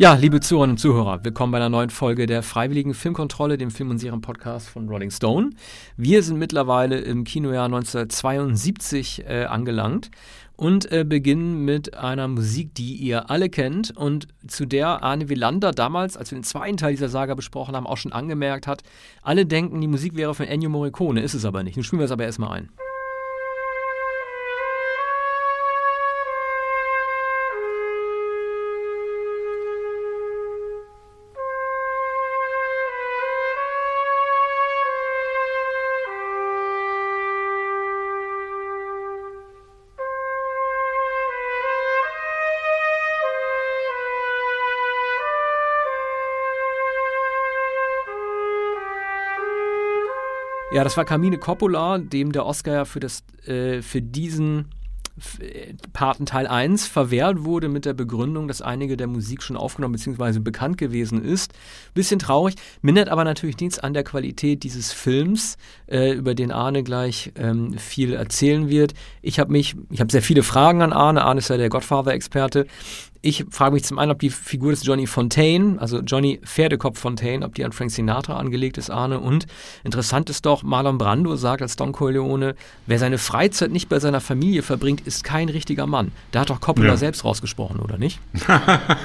Ja, liebe Zuhörerinnen und Zuhörer, willkommen bei einer neuen Folge der Freiwilligen Filmkontrolle, dem Film- und Serien-Podcast von Rolling Stone. Wir sind mittlerweile im Kinojahr 1972 äh, angelangt und äh, beginnen mit einer Musik, die ihr alle kennt und zu der Arne Wielander damals, als wir den zweiten Teil dieser Saga besprochen haben, auch schon angemerkt hat, alle denken, die Musik wäre von Ennio Morricone, ist es aber nicht. Nun spielen wir es aber erstmal ein. Ja, das war Carmine Coppola, dem der Oscar ja für, das, äh, für diesen äh, Paten Teil 1 verwehrt wurde mit der Begründung, dass einige der Musik schon aufgenommen bzw. bekannt gewesen ist. Bisschen traurig, mindert aber natürlich nichts an der Qualität dieses Films, äh, über den Arne gleich ähm, viel erzählen wird. Ich habe mich, ich habe sehr viele Fragen an Arne. Arne ist ja der Godfather-Experte. Ich frage mich zum einen, ob die Figur des Johnny Fontaine, also Johnny Pferdekopf Fontaine, ob die an Frank Sinatra angelegt ist, Arne. Und interessant ist doch, Marlon Brando sagt als Don Corleone, wer seine Freizeit nicht bei seiner Familie verbringt, ist kein richtiger Mann. Da hat doch Coppola ja. selbst rausgesprochen, oder nicht?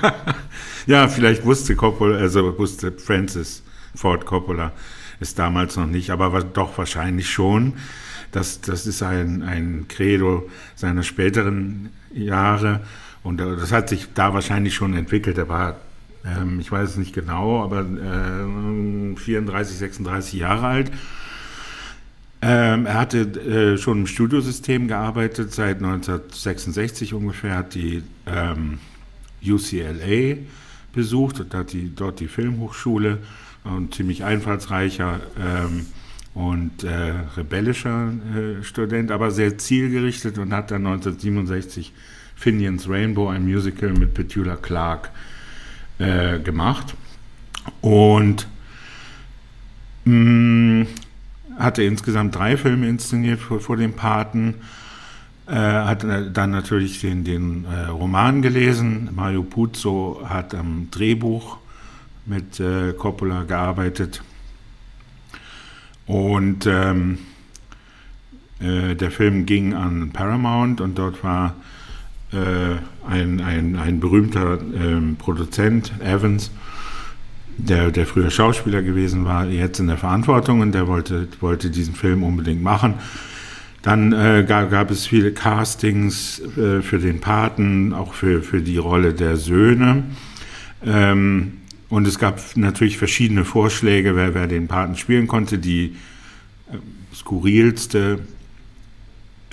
ja, vielleicht wusste Coppola, also wusste Francis Ford Coppola es damals noch nicht, aber doch wahrscheinlich schon. Das, das ist ein, ein Credo seiner späteren Jahre und äh, das hat sich da wahrscheinlich schon entwickelt. Er war, ähm, ich weiß es nicht genau, aber äh, 34, 36 Jahre alt. Ähm, er hatte äh, schon im Studiosystem gearbeitet, seit 1966 ungefähr, hat die ähm, UCLA besucht und hat die, dort die Filmhochschule, ein ziemlich einfallsreicher ähm, und äh, rebellischer äh, Student, aber sehr zielgerichtet und hat dann 1967 Finian's Rainbow, ein Musical mit Petula Clark, äh, gemacht. Und mh, mm, hatte insgesamt drei Filme inszeniert vor, vor dem Paten. Äh, hat dann natürlich den, den äh, Roman gelesen. Mario Puzo hat am Drehbuch mit äh, Coppola gearbeitet. Und ähm, äh, der Film ging an Paramount und dort war äh, ein, ein, ein berühmter ähm, Produzent, Evans, der, der früher Schauspieler gewesen war, jetzt in der Verantwortung und der wollte, wollte diesen Film unbedingt machen. Dann äh, gab, gab, es viele Castings äh, für den Paten, auch für, für die Rolle der Söhne. Ähm, und es gab natürlich verschiedene Vorschläge, wer, wer den Paten spielen konnte. Die äh, skurrilste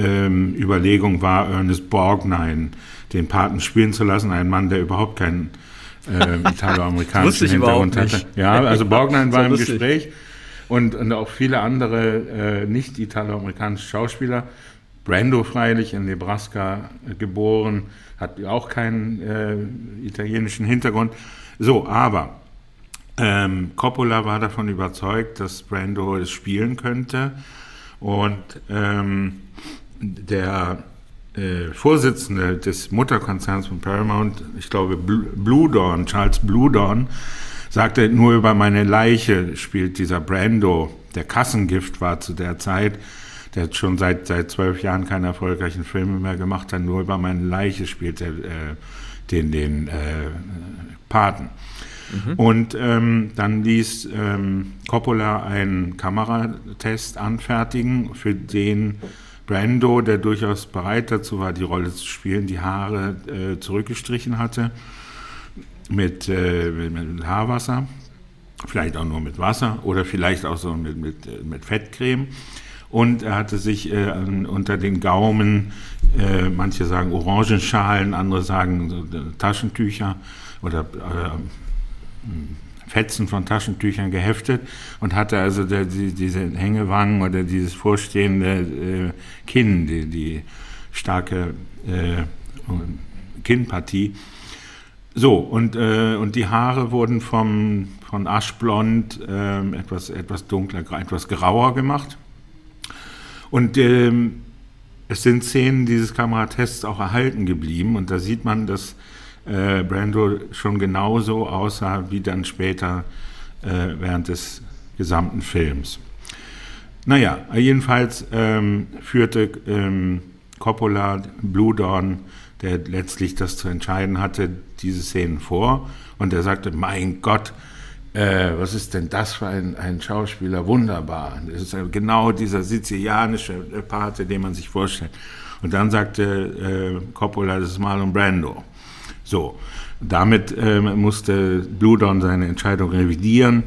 ähm, Überlegung war, Ernest Borgnine den Paten spielen zu lassen, ein Mann, der überhaupt keinen äh, italoamerikanischen Hintergrund hatte. Ja, also Borgnine war im Gespräch und, und auch viele andere äh, nicht italoamerikanische Schauspieler. Brando freilich in Nebraska geboren, hat auch keinen äh, italienischen Hintergrund. So, aber ähm, Coppola war davon überzeugt, dass Brando es spielen könnte und ähm, der äh, Vorsitzende des Mutterkonzerns von Paramount, ich glaube Blue Dawn, Charles Blue Dawn, sagte, nur über meine Leiche spielt dieser Brando, der Kassengift war zu der Zeit, der schon seit, seit zwölf Jahren keine erfolgreichen Filme mehr gemacht hat, nur über meine Leiche spielt er äh, den, den äh, Paten. Mhm. Und ähm, dann ließ ähm, Coppola einen Kameratest anfertigen, für den Brando, der durchaus bereit dazu war, die Rolle zu spielen, die Haare äh, zurückgestrichen hatte mit, äh, mit, Haarwasser, vielleicht auch nur mit Wasser oder vielleicht auch so mit, mit, äh, mit Fettcreme. Und er hatte sich äh, unter den Gaumen, äh, manche sagen Orangenschalen, andere sagen äh, Taschentücher oder Fetzen von Taschentüchern geheftet und hatte also der, die, diese Hängewangen oder dieses vorstehende äh, Kinn, die, die starke äh, Kinnpartie. So, und, äh, und die Haare wurden vom, von aschblond äh, etwas, etwas dunkler, etwas grauer gemacht. Und ähm, es sind Szenen dieses Kameratests auch erhalten geblieben und da sieht man, dass äh, Brando schon genauso aussah wie dann später äh, während des gesamten Films. Naja, jedenfalls ähm, führte ähm, Coppola Blue Dawn, der letztlich das zu entscheiden hatte, diese Szenen vor und er sagte, mein Gott, äh, was ist denn das für ein, ein Schauspieler? Wunderbar. Das ist genau dieser sizilianische Pate, den man sich vorstellt. Und dann sagte äh, Coppola, das ist Marlon Brando. So, damit äh, musste Dawn seine Entscheidung revidieren.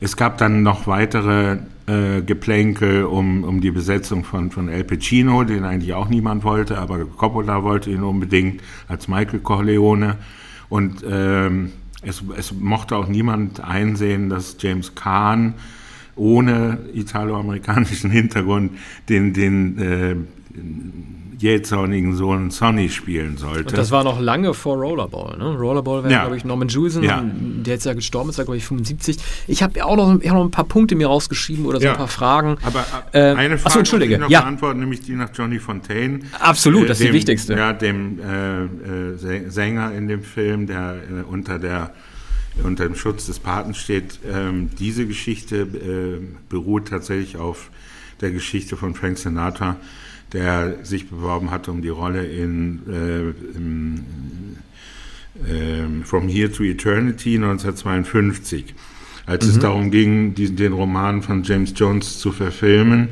Es gab dann noch weitere äh, Geplänkel um, um die Besetzung von, von El Pacino, den eigentlich auch niemand wollte, aber Coppola wollte ihn unbedingt als Michael Corleone. Und ähm, es, es mochte auch niemand einsehen, dass James Kahn ohne italoamerikanischen Hintergrund den, den äh, jähzornigen Sohn Sonny spielen sollte. Und das war noch lange vor Rollerball. Ne? Rollerball wäre, ja. glaube ich, Norman Jewison, ja. der jetzt ja gestorben ist, glaube ich, 75. Ich habe ja auch noch, hab noch ein paar Punkte mir rausgeschrieben oder so ja. ein paar Fragen. Aber äh, eine Frage achso, Entschuldige. ich noch ja. beantworten, nämlich die nach Johnny Fontaine. Absolut, äh, das ist dem, die wichtigste. Ja, dem äh, äh Sänger in dem Film, der äh, unter der unter dem Schutz des Paten steht. Ähm, diese Geschichte äh, beruht tatsächlich auf der Geschichte von Frank Sinatra, der sich beworben hatte um die Rolle in, äh, im, äh, From Here to Eternity 1952. Als mhm. es darum ging, diesen, den Roman von James Jones zu verfilmen,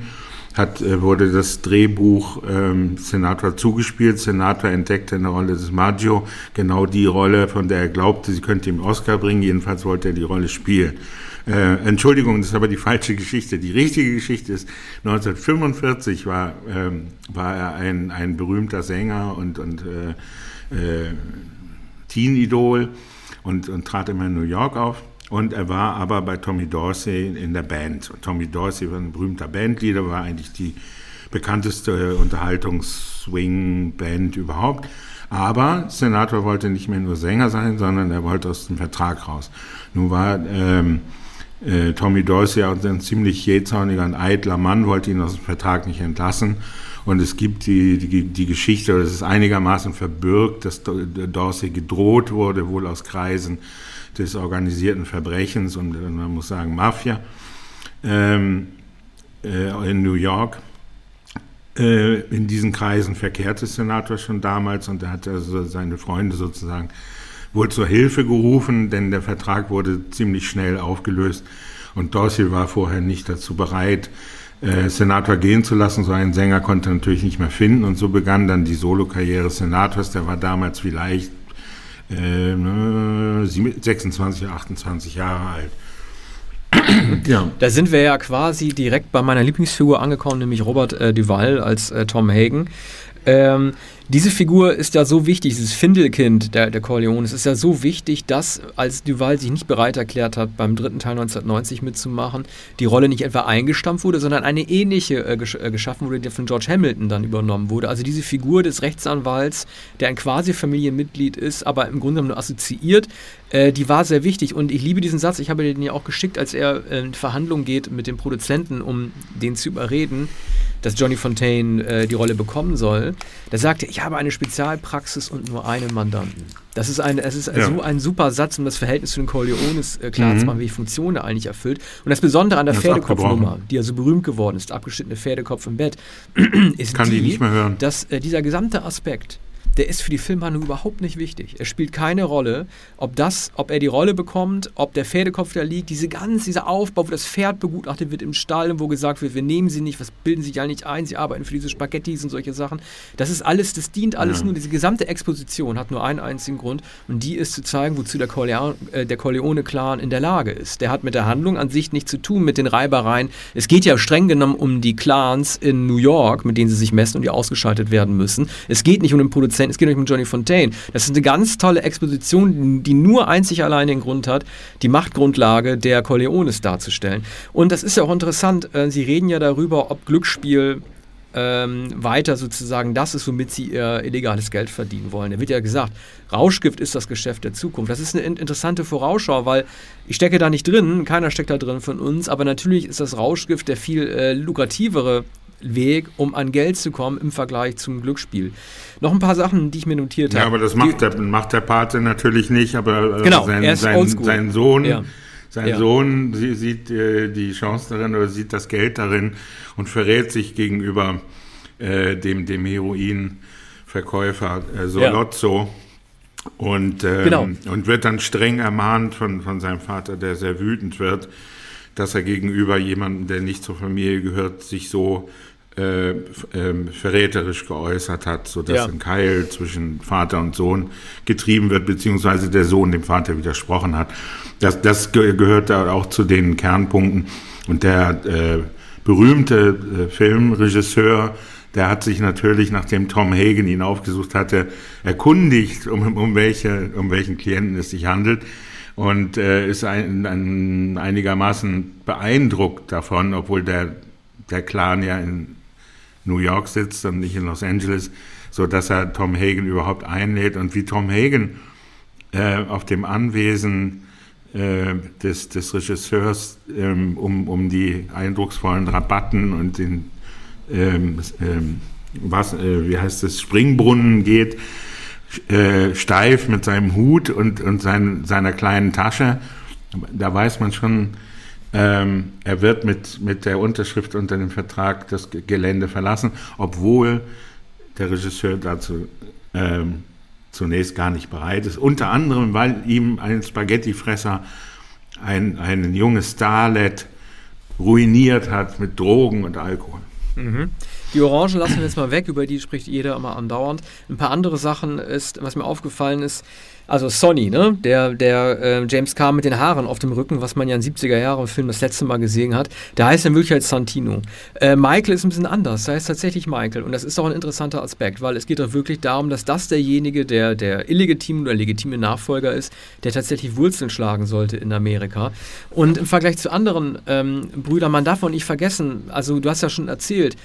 hat, äh, wurde das Drehbuch ähm, Sinatra zugespielt. Sinatra entdeckte in der Rolle des Maggio genau die Rolle, von der er glaubte, sie könnte ihm Oscar bringen. Jedenfalls wollte er die Rolle spielen. Äh, Entschuldigung, das ist aber die falsche Geschichte. Die richtige Geschichte ist, 1945 war, ähm, war er ein, ein berühmter Sänger und, und äh, äh, Teen-Idol und, und trat immer in New York auf. Und er war aber bei Tommy Dorsey in der Band. Und Tommy Dorsey war ein berühmter Bandleader, war eigentlich die bekannteste Unterhaltungs-Swing-Band überhaupt. Aber Senator wollte nicht mehr nur Sänger sein, sondern er wollte aus dem Vertrag raus. Nun war ähm, äh, Tommy Dorsey, ein ziemlich jähzorniger und eitler Mann, wollte ihn aus dem Vertrag nicht entlassen. Und es gibt die, die, die Geschichte, oder es ist einigermaßen verbürgt, dass Dorsey gedroht wurde, wohl aus Kreisen des organisierten Verbrechens und man muss sagen Mafia ähm, äh, in New York. Äh, in diesen Kreisen verkehrte Senator schon damals und er hat also seine Freunde sozusagen wohl zur Hilfe gerufen, denn der Vertrag wurde ziemlich schnell aufgelöst und Dorsey war vorher nicht dazu bereit, äh, Senator gehen zu lassen. So einen Sänger konnte er natürlich nicht mehr finden und so begann dann die Solokarriere Senators. Der war damals vielleicht äh, 26, 28 Jahre alt. Ja. Da sind wir ja quasi direkt bei meiner Lieblingsfigur angekommen, nämlich Robert äh, Duval als äh, Tom Hagen. Ähm, diese Figur ist ja so wichtig, dieses Findelkind der, der Corleone. Es ist ja so wichtig, dass, als Duval sich nicht bereit erklärt hat, beim dritten Teil 1990 mitzumachen, die Rolle nicht etwa eingestampft wurde, sondern eine ähnliche äh, gesch äh, geschaffen wurde, die von George Hamilton dann übernommen wurde. Also diese Figur des Rechtsanwalts, der ein quasi Familienmitglied ist, aber im Grunde nur assoziiert, äh, die war sehr wichtig. Und ich liebe diesen Satz, ich habe den ja auch geschickt, als er in Verhandlungen geht mit dem Produzenten, um den zu überreden dass Johnny Fontaine äh, die Rolle bekommen soll, da sagte er, ich habe eine Spezialpraxis und nur einen Mandanten. Das ist, ein, es ist ja. so ein super Satz, um das Verhältnis zu den Corleones äh, klar mhm. zu machen, welche Funktion er eigentlich erfüllt. Und das Besondere an der Pferdekopfnummer, die ja so berühmt geworden ist, abgeschnittene Pferdekopf im Bett, ist Kann die, die nicht mehr hören. dass äh, dieser gesamte Aspekt der ist für die Filmhandlung überhaupt nicht wichtig. Er spielt keine Rolle, ob das, ob er die Rolle bekommt, ob der Pferdekopf da liegt, diese ganz, dieser Aufbau, wo das Pferd begutachtet wird im Stall und wo gesagt wird, wir nehmen sie nicht, was bilden sie ja nicht ein, sie arbeiten für diese Spaghettis und solche Sachen. Das ist alles, das dient alles ja. nur, diese gesamte Exposition hat nur einen einzigen Grund und die ist zu zeigen, wozu der, Corleone, äh, der Corleone-Clan in der Lage ist. Der hat mit der Handlung an sich nichts zu tun, mit den Reibereien. Es geht ja streng genommen um die Clans in New York, mit denen sie sich messen und die ausgeschaltet werden müssen. Es geht nicht um den Produzenten Fontaine, es geht nicht um Johnny Fontaine. Das ist eine ganz tolle Exposition, die nur einzig allein den Grund hat, die Machtgrundlage der Corleones darzustellen. Und das ist ja auch interessant, äh, Sie reden ja darüber, ob Glücksspiel ähm, weiter sozusagen das ist, womit sie ihr illegales Geld verdienen wollen. Da wird ja gesagt, Rauschgift ist das Geschäft der Zukunft. Das ist eine interessante Vorausschau, weil ich stecke da nicht drin, keiner steckt da drin von uns, aber natürlich ist das Rauschgift der viel äh, lukrativere Weg, um an Geld zu kommen im Vergleich zum Glücksspiel. Noch ein paar Sachen, die ich mir notiert habe. Ja, aber das macht, der, macht der Pate natürlich nicht, aber äh, genau, sein, sein, sein Sohn. Ja. Sein ja. Sohn sie, sieht äh, die Chance darin oder sieht das Geld darin und verrät sich gegenüber äh, dem, dem Heroinverkäufer äh, Solozzo. Ja. Und, ähm, genau. und wird dann streng ermahnt von, von seinem Vater, der sehr wütend wird, dass er gegenüber jemandem, der nicht zur Familie gehört, sich so äh, ähm, verräterisch geäußert hat, sodass ja. ein Keil zwischen Vater und Sohn getrieben wird, beziehungsweise der Sohn dem Vater widersprochen hat. Das, das gehört da auch zu den Kernpunkten. Und der äh, berühmte äh, Filmregisseur, der hat sich natürlich, nachdem Tom Hagen ihn aufgesucht hatte, erkundigt, um, um, welche, um welchen Klienten es sich handelt und äh, ist ein, ein, einigermaßen beeindruckt davon, obwohl der, der Clan ja in New York sitzt und nicht in Los Angeles, so dass er Tom Hagen überhaupt einlädt. Und wie Tom Hagen äh, auf dem Anwesen äh, des, des Regisseurs ähm, um, um die eindrucksvollen Rabatten und den ähm, ähm, was, äh, wie heißt es, Springbrunnen geht, äh, steif mit seinem Hut und, und sein, seiner kleinen Tasche. Da weiß man schon, ähm, er wird mit, mit der Unterschrift unter dem Vertrag das Gelände verlassen, obwohl der Regisseur dazu ähm, zunächst gar nicht bereit ist. Unter anderem, weil ihm ein Spaghettifresser ein, ein junges Starlet ruiniert hat mit Drogen und Alkohol. Mhm. Die Orange lassen wir jetzt mal weg, über die spricht jeder immer andauernd. Ein paar andere Sachen ist, was mir aufgefallen ist, also Sonny, ne? Der, der äh, James Carr mit den Haaren auf dem Rücken, was man ja in 70er Jahren Film das letzte Mal gesehen hat, der heißt dann wirklich als Santino. Äh, Michael ist ein bisschen anders, der heißt tatsächlich Michael. Und das ist auch ein interessanter Aspekt, weil es geht doch wirklich darum, dass das derjenige, der der illegitime oder legitime Nachfolger ist, der tatsächlich Wurzeln schlagen sollte in Amerika. Und im Vergleich zu anderen ähm, Brüdern, man darf auch nicht vergessen, also du hast ja schon erzählt,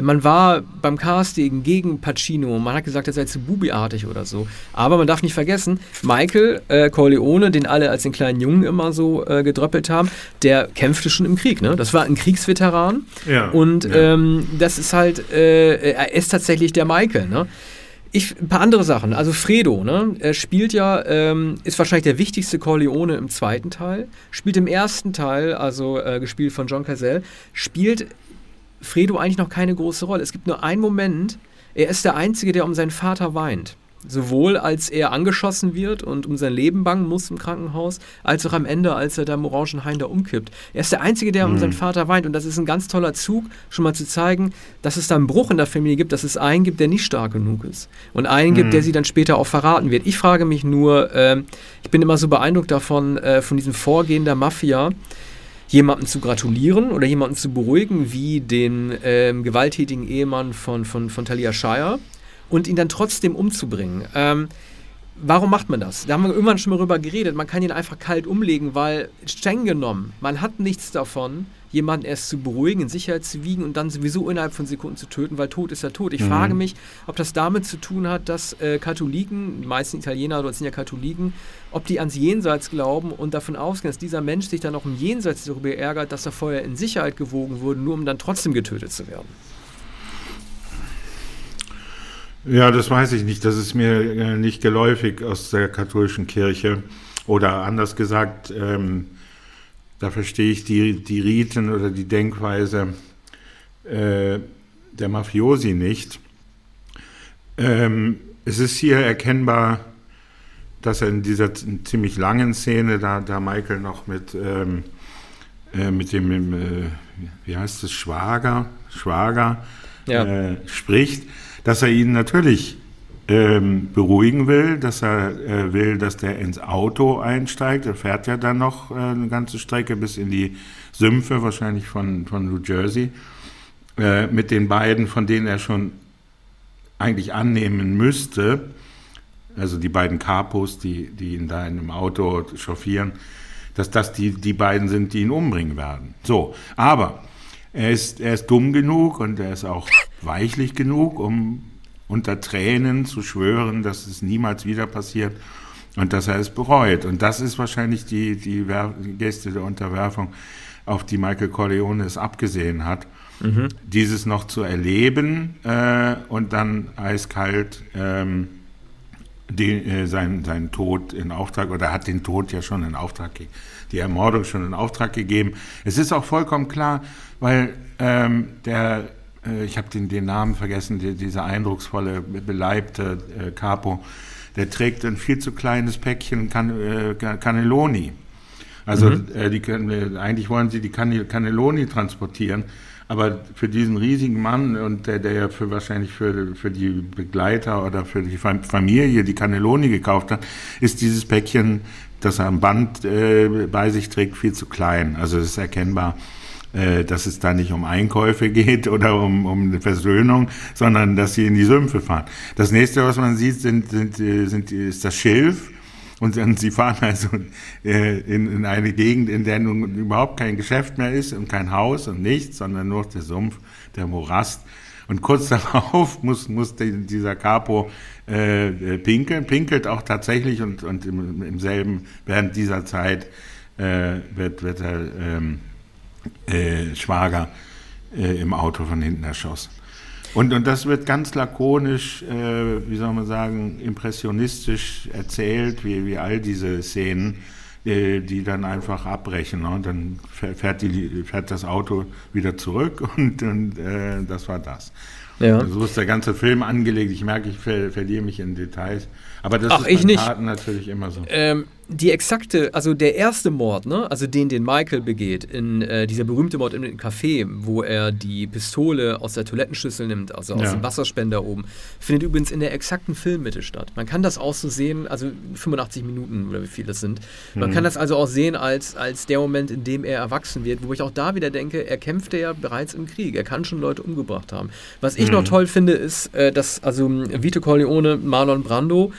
man war beim Casting gegen Pacino, man hat gesagt, er sei zu bubiartig oder so. Aber man darf nicht vergessen, Michael äh, Corleone, den alle als den kleinen Jungen immer so äh, gedröppelt haben, der kämpfte schon im Krieg. Ne? Das war ein Kriegsveteran. Ja, und ja. Ähm, das ist halt, äh, er ist tatsächlich der Michael. Ne? Ich, ein paar andere Sachen. Also Fredo, ne? Er spielt ja, ähm, ist wahrscheinlich der wichtigste Corleone im zweiten Teil. Spielt im ersten Teil, also äh, gespielt von John Cazell, spielt Fredo eigentlich noch keine große Rolle. Es gibt nur einen Moment, er ist der Einzige, der um seinen Vater weint. Sowohl als er angeschossen wird und um sein Leben bangen muss im Krankenhaus, als auch am Ende, als er da im Orangenhain da umkippt. Er ist der Einzige, der mhm. um seinen Vater weint. Und das ist ein ganz toller Zug, schon mal zu zeigen, dass es da einen Bruch in der Familie gibt, dass es einen gibt, der nicht stark genug ist. Und einen mhm. gibt, der sie dann später auch verraten wird. Ich frage mich nur, äh, ich bin immer so beeindruckt davon, äh, von diesem Vorgehen der Mafia jemandem zu gratulieren oder jemanden zu beruhigen, wie den ähm, gewalttätigen Ehemann von, von, von Talia Shire und ihn dann trotzdem umzubringen. Ähm, warum macht man das? Da haben wir irgendwann schon mal drüber geredet. Man kann ihn einfach kalt umlegen, weil streng genommen, man hat nichts davon, jemanden erst zu beruhigen, in Sicherheit zu wiegen und dann sowieso innerhalb von Sekunden zu töten, weil tot ist ja tot. Ich mhm. frage mich, ob das damit zu tun hat, dass äh, Katholiken, die meisten Italiener dort sind ja Katholiken, ob die ans Jenseits glauben und davon ausgehen, dass dieser Mensch sich dann auch im Jenseits darüber ärgert, dass er vorher in Sicherheit gewogen wurde, nur um dann trotzdem getötet zu werden. Ja, das weiß ich nicht. Das ist mir äh, nicht geläufig aus der katholischen Kirche. Oder anders gesagt, ähm, da verstehe ich die, die Riten oder die Denkweise äh, der Mafiosi nicht. Ähm, es ist hier erkennbar, dass er in dieser ziemlich langen Szene, da, da Michael noch mit, ähm, äh, mit dem, äh, wie heißt es, Schwager, Schwager ja. Äh, spricht, dass er ihn natürlich ähm, beruhigen will, dass er äh, will, dass der ins Auto einsteigt. Er fährt ja dann noch äh, eine ganze Strecke bis in die Sümpfe, wahrscheinlich von, von New Jersey, äh, mit den beiden, von denen er schon eigentlich annehmen müsste, also die beiden Capos, die, die ihn da in einem Auto chauffieren, dass das die, die beiden sind, die ihn umbringen werden. So, aber er ist, er ist dumm genug und er ist auch weichlich genug, um unter Tränen zu schwören, dass es niemals wieder passiert und dass er es bereut. Und das ist wahrscheinlich die, die Geste der Unterwerfung. auf die Michael Corleone es abgesehen hat, mhm. dieses noch zu erleben äh, und dann eiskalt ähm, den, äh, seinen, seinen Tod in Auftrag oder hat den Tod ja schon in Auftrag gegeben, die Ermordung schon in Auftrag gegeben. Es ist auch vollkommen klar, weil ähm, der, ich habe den, den Namen vergessen, die, dieser eindrucksvolle, beleibte äh, Capo, der trägt ein viel zu kleines Päckchen Can, äh, Cannelloni. Also mhm. äh, die können, eigentlich wollen sie die Cannelloni transportieren, aber für diesen riesigen Mann und der, der ja für wahrscheinlich für, für die Begleiter oder für die Familie die Cannelloni gekauft hat, ist dieses Päckchen, das er am Band äh, bei sich trägt, viel zu klein. Also es ist erkennbar, äh, dass es da nicht um Einkäufe geht oder um, um Versöhnung, sondern dass sie in die Sümpfe fahren. Das nächste, was man sieht, sind, sind, äh, sind, ist das Schilf und, sie fahren also äh, in, in eine Gegend, in der nun überhaupt kein Geschäft mehr ist und kein Haus und nichts, sondern nur der Sumpf, der Morast. Und kurz darauf muss, muss dieser Capo äh, äh, pinkeln, pinkelt auch tatsächlich und, und im, im selben, während dieser Zeit äh, wird, wird er ähm, äh, Schwager äh, im Auto von hinten erschossen. Und, und das wird ganz lakonisch, äh, wie soll man sagen, impressionistisch erzählt, wie, wie all diese Szenen, äh, die dann einfach abbrechen. Ne? Und dann fährt, die, fährt das Auto wieder zurück und, und äh, das war das. Ja. So ist der ganze Film angelegt. Ich merke, ich ver verliere mich in Details. Aber das Ach, ist bei Taten natürlich immer so. Ähm, die exakte, also der erste Mord, ne, also den, den Michael begeht, in äh, dieser berühmte Mord im Café, wo er die Pistole aus der Toilettenschüssel nimmt, also aus ja. dem Wasserspender oben, findet übrigens in der exakten Filmmitte statt. Man kann das auch so sehen, also 85 Minuten oder wie viel das sind. Man mhm. kann das also auch sehen als, als der Moment, in dem er erwachsen wird, wo ich auch da wieder denke, er kämpfte ja bereits im Krieg, er kann schon Leute umgebracht haben. Was ich mhm. noch toll finde, ist, äh, dass also Vito Corleone, Marlon Brando,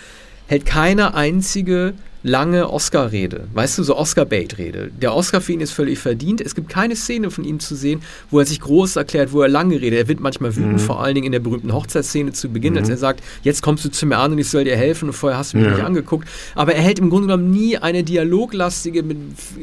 hält keine einzige lange Oscar-Rede. Weißt du, so Oscar-Bait-Rede. Der Oscar für ihn ist völlig verdient. Es gibt keine Szene von ihm zu sehen, wo er sich groß erklärt, wo er lange redet. Er wird manchmal wütend, mhm. vor allen Dingen in der berühmten Hochzeitsszene zu Beginn, mhm. als er sagt, jetzt kommst du zu mir an und ich soll dir helfen und vorher hast du mich ja. nicht angeguckt. Aber er hält im Grunde genommen nie eine dialoglastige, mit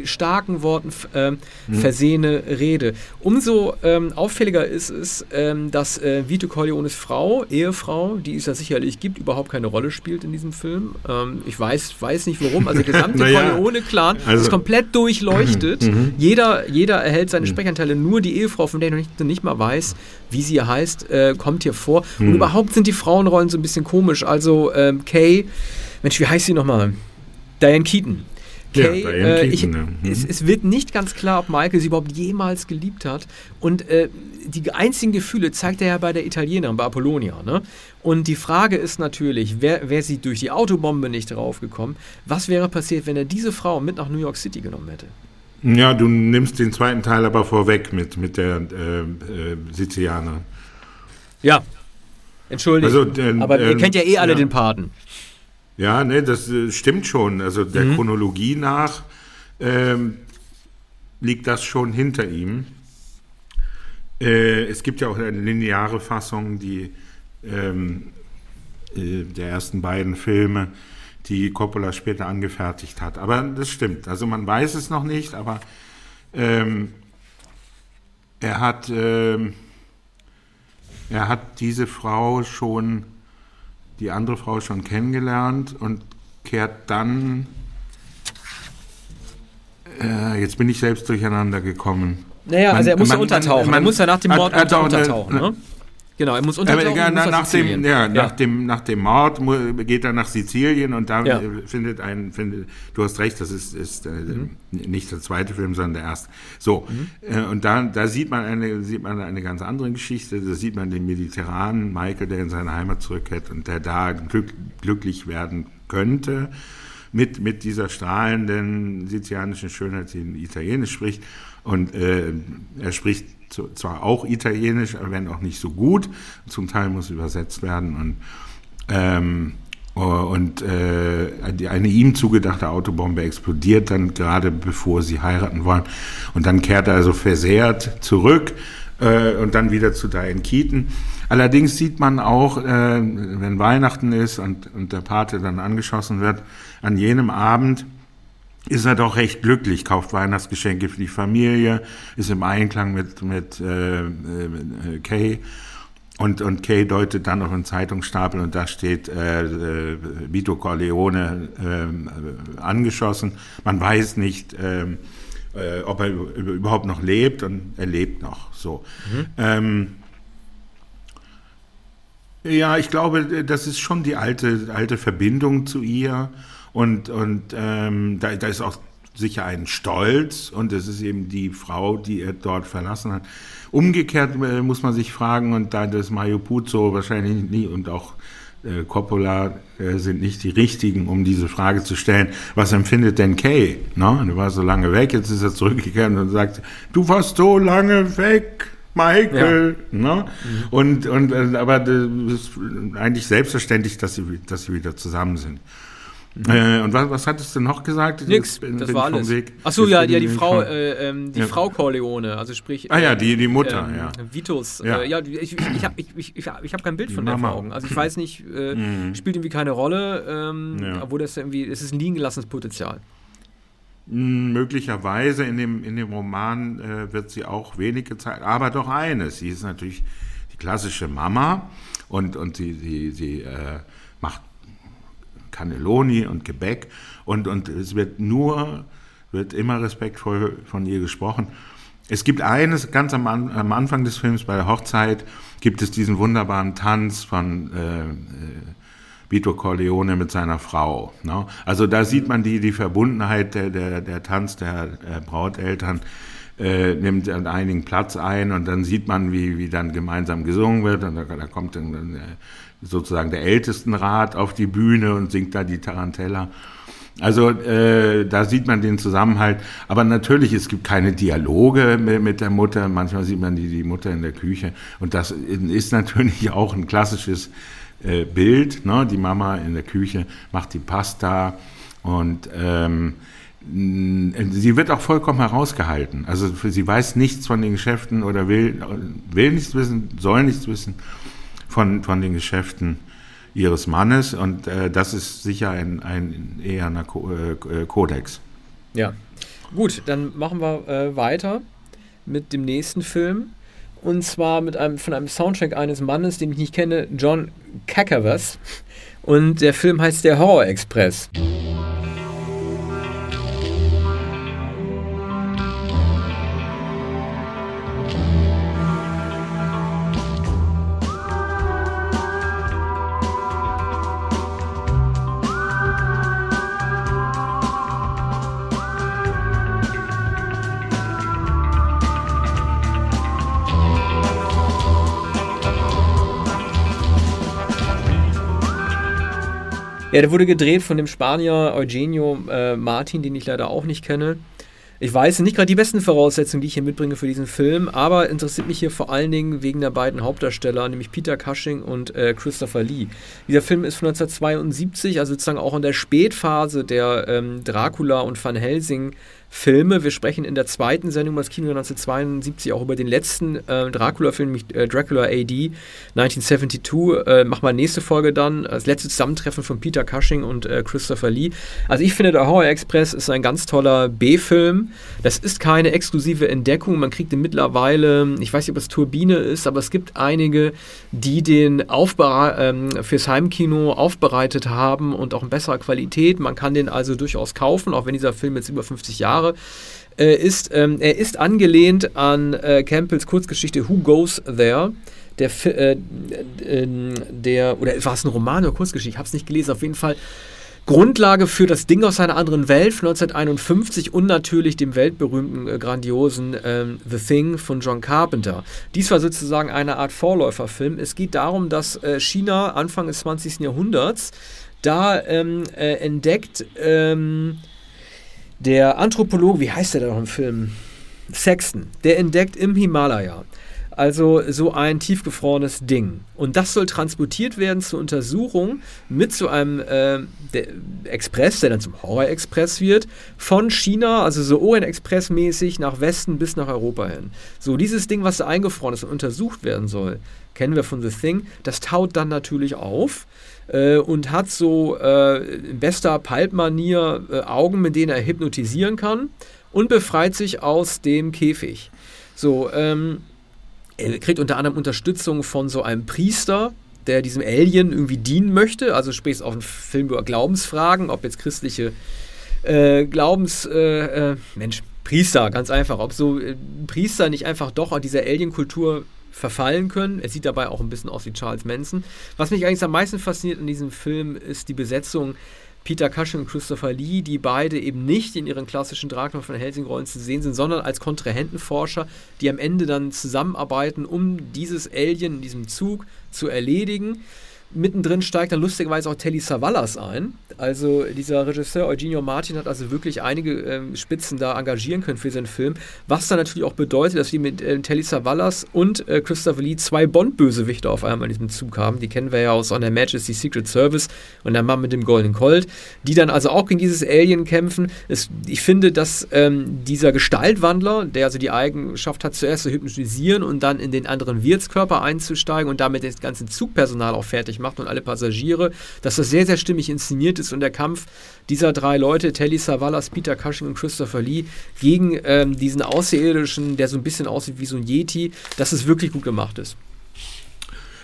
starken Worten äh, mhm. versehene Rede. Umso ähm, auffälliger ist es, ähm, dass äh, Vito Corleones Frau, Ehefrau, die es ja sicherlich gibt, überhaupt keine Rolle spielt in diesem Film. Ähm, ich weiß, weiß nicht, rum. Also der gesamte naja, Corleone-Clan also, ist komplett durchleuchtet. Mhm. Jeder, jeder erhält seine mhm. Sprechanteile. Nur die Ehefrau, von der ich noch nicht, nicht mal weiß, wie sie heißt, äh, kommt hier vor. Und mhm. überhaupt sind die Frauenrollen so ein bisschen komisch. Also ähm, Kay, Mensch, wie heißt sie nochmal? Diane Keaton. Kay, ja, äh, ich, mhm. es, es, wird nicht ganz klar, ob Michael sie überhaupt jemals geliebt hat. Und äh, die einzigen Gefühle zeigt er ja bei der Italienerin, bei Apollonia. Ne? Und die Frage ist natürlich, wäre wär sie durch die Autobombe nicht draufgekommen, was wäre passiert, wenn er diese Frau mit nach New York City genommen hätte? Ja, du nimmst den zweiten Teil aber vorweg mit, mit der äh, äh, Sizilianerin. Ja, entschuldigt. Also, äh, aber ihr kennt ja eh alle ja. den Paten. Ja, ne, das äh, stimmt schon. Also der mhm. Chronologie nach ähm, liegt das schon hinter ihm. Äh, es gibt ja auch eine lineare Fassung, die ähm, äh, der ersten beiden Filme, die Coppola später angefertigt hat. Aber das stimmt. Also man weiß es noch nicht, aber ähm, er hat ähm, er hat diese Frau schon, die andere Frau schon kennengelernt und kehrt dann äh, jetzt bin ich selbst durcheinander gekommen. Naja, man, also er muss man, ja untertauchen. Man, man, er muss ja nach dem Mord unter, untertauchen. Eine, ne? Genau, er muss untertauchen. Ja, nach, nach dem, ja, ja, Nach, dem, nach dem Mord geht er nach Sizilien und da ja. findet ein, findet, du hast recht, das ist, ist äh, mhm. nicht der zweite Film, sondern der erste. So, mhm. äh, und da, da sieht man eine, sieht man eine ganz andere Geschichte. Da sieht man den mediterranen Michael, der in seine Heimat zurückkehrt und der da glück, glücklich werden könnte mit, mit dieser strahlenden sizilianischen Schönheit, die Italienisch spricht. Und äh, er spricht zwar auch Italienisch, wenn auch nicht so gut. Zum Teil muss übersetzt werden. Und, ähm, und äh, eine ihm zugedachte Autobombe explodiert dann gerade bevor sie heiraten wollen. Und dann kehrt er also versehrt zurück äh, und dann wieder zu Diane Keaton. Allerdings sieht man auch, äh, wenn Weihnachten ist und, und der Pate dann angeschossen wird, an jenem Abend ist er doch recht glücklich, kauft Weihnachtsgeschenke für die Familie, ist im Einklang mit, mit äh, äh, Kay. Und, und Kay deutet dann auf einen Zeitungsstapel und da steht äh, äh, Vito Corleone äh, angeschossen. Man weiß nicht, äh, äh, ob er überhaupt noch lebt und er lebt noch. So. Mhm. Ähm, ja, ich glaube, das ist schon die alte, alte Verbindung zu ihr. Und, und ähm, da, da ist auch sicher ein Stolz und es ist eben die Frau, die er dort verlassen hat. Umgekehrt äh, muss man sich fragen, und da das Mario Puzo wahrscheinlich nie und auch äh, Coppola äh, sind nicht die richtigen, um diese Frage zu stellen, was empfindet denn Kay? No? Er war so lange weg, jetzt ist er zurückgekehrt und sagt, du warst so lange weg. Michael. Ja. Ne? Mhm. Und, und, äh, aber das ist eigentlich selbstverständlich, dass sie, dass sie wieder zusammen sind. Mhm. Äh, und was, was hattest du noch gesagt? Nix, bin, das bin war alles. Achso, ja, ja, die Frau, äh, ähm, die ja. Frau Corleone, also sprich. Ah ja, die, die Mutter, ähm, ja. Vitos. Ja, äh, ja ich, ich, ich habe ich, ich, ich hab kein Bild von der vor Augen. Also ich weiß nicht, äh, mhm. spielt irgendwie keine Rolle, ähm, ja. obwohl das irgendwie, es ist ein liegen gelassenes Potenzial. Hm, möglicherweise in dem, in dem Roman äh, wird sie auch wenig gezeigt, aber doch eines. Sie ist natürlich die klassische Mama und, und sie, sie, sie äh, Cannelloni und Gebäck und, und es wird nur, wird immer respektvoll von ihr gesprochen. Es gibt eines, ganz am, am Anfang des Films, bei der Hochzeit, gibt es diesen wunderbaren Tanz von äh, äh Vito Corleone mit seiner Frau. Ne? Also da sieht man die, die Verbundenheit, der, der, der Tanz der äh, Brauteltern äh, nimmt an einigen Platz ein und dann sieht man, wie, wie dann gemeinsam gesungen wird und da, da kommt dann äh, sozusagen der Ältestenrat auf die Bühne und singt da die Tarantella. Also äh, da sieht man den Zusammenhalt. Aber natürlich, es gibt keine Dialoge mit, der Mutter. Manchmal sieht man die, die Mutter in der Küche. Und das ist natürlich auch ein klassisches äh, Bild. Ne? Die Mama in der Küche macht die Pasta und ähm, sie wird auch vollkommen herausgehalten. Also sie weiß nichts von den Geschäften oder will, will nichts wissen, soll nichts wissen von, von den Geschäften ihres Mannes und äh, das ist sicher ein, ein eher ein äh, Kodex. Ja, gut, dann machen wir äh, weiter mit dem nächsten Film. Und zwar mit einem, von einem Soundtrack eines Mannes, den ich nicht kenne, John Kakavas. Und der Film heißt Der Horror Express. Ja, der wurde gedreht von dem Spanier Eugenio äh, Martin, den ich leider auch nicht kenne. Ich weiß nicht gerade die besten Voraussetzungen, die ich hier mitbringe für diesen Film, aber interessiert mich hier vor allen Dingen wegen der beiden Hauptdarsteller, nämlich Peter Cushing und äh, Christopher Lee. Dieser Film ist von 1972, also sozusagen auch in der Spätphase der ähm, Dracula und Van Helsing Filme. Wir sprechen in der zweiten Sendung das Kino 1972 auch über den letzten äh, Dracula-Film, nämlich äh, Dracula AD 1972. Äh, machen wir nächste Folge dann. Das letzte Zusammentreffen von Peter Cushing und äh, Christopher Lee. Also ich finde, der Horror Express ist ein ganz toller B-Film. Das ist keine exklusive Entdeckung. Man kriegt ihn mittlerweile, ich weiß nicht, ob es Turbine ist, aber es gibt einige, die den ähm, fürs Heimkino aufbereitet haben und auch in besserer Qualität. Man kann den also durchaus kaufen, auch wenn dieser Film jetzt über 50 Jahre Jahre, äh, ist, ähm, er ist angelehnt an äh, Campbells Kurzgeschichte Who Goes There? Der, äh, der oder war es ein Roman oder Kurzgeschichte? Ich habe es nicht gelesen. Auf jeden Fall Grundlage für das Ding aus einer anderen Welt von 1951 und natürlich dem weltberühmten, äh, grandiosen ähm, The Thing von John Carpenter. Dies war sozusagen eine Art Vorläuferfilm. Es geht darum, dass äh, China Anfang des 20. Jahrhunderts da ähm, äh, entdeckt, ähm, der Anthropologe, wie heißt der da noch im Film? Sexton, der entdeckt im Himalaya Also so ein tiefgefrorenes Ding. Und das soll transportiert werden zur Untersuchung mit so einem äh, der Express, der dann zum Horror-Express wird, von China, also so Orient-Express mäßig, nach Westen bis nach Europa hin. So dieses Ding, was da eingefroren ist und untersucht werden soll, kennen wir von The Thing, das taut dann natürlich auf äh, und hat so äh, bester Pulp-Manier äh, Augen, mit denen er hypnotisieren kann und befreit sich aus dem Käfig. So, ähm, er kriegt unter anderem Unterstützung von so einem Priester, der diesem Alien irgendwie dienen möchte. Also sprichst auf einen Film über Glaubensfragen, ob jetzt christliche äh, Glaubens... Äh, äh, Mensch, Priester, ganz einfach. Ob so äh, Priester nicht einfach doch an dieser Alien-Kultur verfallen können. Er sieht dabei auch ein bisschen aus wie Charles Manson. Was mich eigentlich am meisten fasziniert in diesem Film ist die Besetzung Peter Cushing und Christopher Lee, die beide eben nicht in ihren klassischen Dracula von Helsing-Rollen zu sehen sind, sondern als Kontrahentenforscher, die am Ende dann zusammenarbeiten, um dieses Alien in diesem Zug zu erledigen. Mittendrin steigt dann lustigerweise auch Telly Savalas ein. Also dieser Regisseur Eugenio Martin hat also wirklich einige ähm, Spitzen da engagieren können für seinen Film. Was dann natürlich auch bedeutet, dass wir mit äh, Telly Savalas und äh, Christopher Lee zwei Bond-Bösewichte auf einmal in diesem Zug haben. Die kennen wir ja aus On Her Majesty Secret Service und der Mann mit dem Golden Colt. Die dann also auch gegen dieses Alien kämpfen. Es, ich finde, dass ähm, dieser Gestaltwandler, der also die Eigenschaft hat, zuerst zu hypnotisieren und dann in den anderen Wirtskörper einzusteigen und damit das ganze Zugpersonal auch fertig macht und alle Passagiere, dass das sehr, sehr stimmig inszeniert ist und der Kampf dieser drei Leute, Telly Savalas, Peter Cushing und Christopher Lee, gegen ähm, diesen Außerirdischen, der so ein bisschen aussieht wie so ein Yeti, dass es wirklich gut gemacht ist.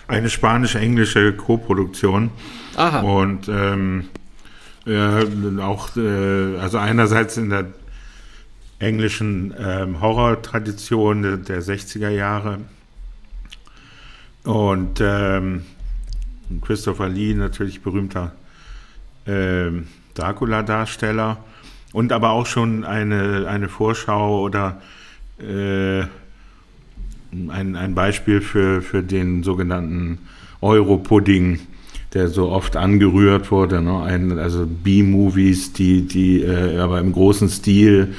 Eine spanisch-englische Co-Produktion. Aha. Und ähm, ja, auch, äh, also einerseits in der englischen ähm, Horror-Tradition der, der 60er Jahre und ähm, Christopher Lee, natürlich berühmter äh, Dracula-Darsteller. Und aber auch schon eine, eine Vorschau oder äh, ein, ein Beispiel für, für den sogenannten Euro-Pudding, der so oft angerührt wurde. Ne? Ein, also B-Movies, die, die äh, aber im großen Stil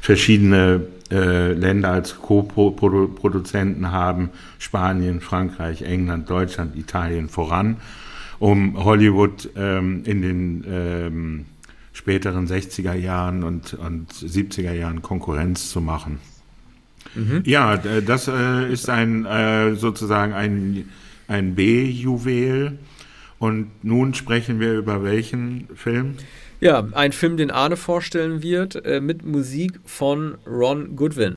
verschiedene äh, Länder als Co-Produzenten haben, Spanien, Frankreich, England, Deutschland, Italien voran, um Hollywood ähm, in den ähm, späteren 60er Jahren und, und 70er Jahren Konkurrenz zu machen. Mhm. Ja, das äh, ist ein äh, sozusagen ein, ein B-Juwel. Und nun sprechen wir über welchen Film? Ja, ein Film, den Arne vorstellen wird, äh, mit Musik von Ron Goodwin.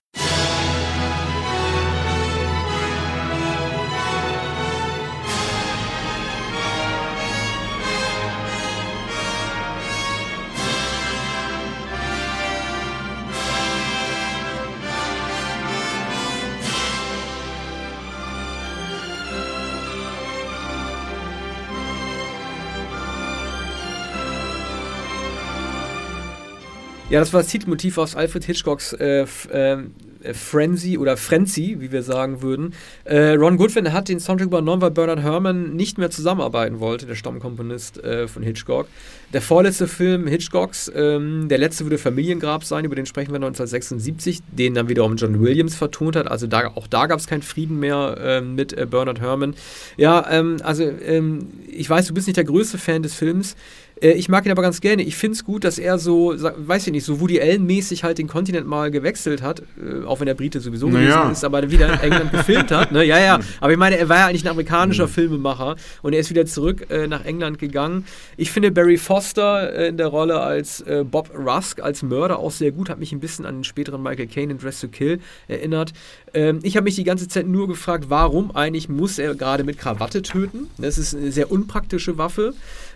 Ja, das war das Titelmotiv aus Alfred Hitchcocks äh, ähm, äh, Frenzy oder Frenzy, wie wir sagen würden. Äh, Ron Goodwin hat den Soundtrack übernommen, weil Bernard Herrmann nicht mehr zusammenarbeiten wollte, der Stammkomponist äh, von Hitchcock. Der vorletzte Film Hitchcocks, ähm, der letzte würde Familiengrab sein, über den sprechen wir 1976, den dann wiederum John Williams vertont hat. Also da, auch da gab es keinen Frieden mehr äh, mit äh, Bernard Herrmann. Ja, ähm, also ähm, ich weiß, du bist nicht der größte Fan des Films. Äh, ich mag ihn aber ganz gerne. Ich finde es gut, dass er so, weiß ich nicht, so Woody Allen-mäßig halt den Kontinent mal gewechselt hat, äh, auch wenn der Brite sowieso naja. gewesen ist, aber wieder in England gefilmt hat. Ne? Ja, ja. Aber ich meine, er war ja eigentlich ein amerikanischer mhm. Filmemacher und er ist wieder zurück äh, nach England gegangen. Ich finde Barry Foster äh, in der Rolle als äh, Bob Rusk, als Mörder auch sehr gut, hat mich ein bisschen an den späteren Michael Caine in Dress to Kill erinnert. Ähm, ich habe mich die ganze Zeit nur gefragt, warum eigentlich muss er gerade mit Krawatte töten? Das ist eine sehr unpraktische Waffe.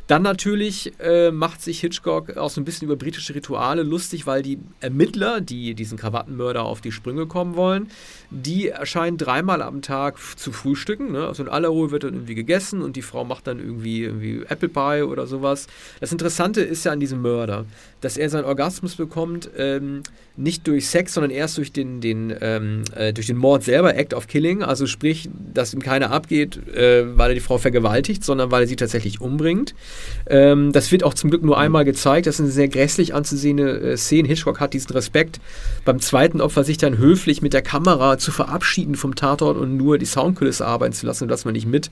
Dann natürlich äh, macht sich Hitchcock auch so ein bisschen über britische Rituale lustig, weil die Ermittler, die diesen Krawattenmörder auf die Sprünge kommen wollen, die erscheinen dreimal am Tag zu frühstücken. Ne? Also in aller Ruhe wird dann irgendwie gegessen und die Frau macht dann irgendwie, irgendwie Apple Pie oder sowas. Das Interessante ist ja an diesem Mörder, dass er seinen Orgasmus bekommt, ähm, nicht durch Sex, sondern erst durch den, den, ähm, äh, durch den Mord selber, Act of Killing. Also sprich, dass ihm keiner abgeht, äh, weil er die Frau vergewaltigt, sondern weil er sie tatsächlich umbringt. Ähm, das wird auch zum Glück nur einmal gezeigt. Das ist eine sehr grässlich anzusehende äh, Szene. Hitchcock hat diesen Respekt, beim zweiten Opfer sich dann höflich mit der Kamera zu verabschieden vom Tatort und nur die Soundkulisse arbeiten zu lassen, dass man nicht mit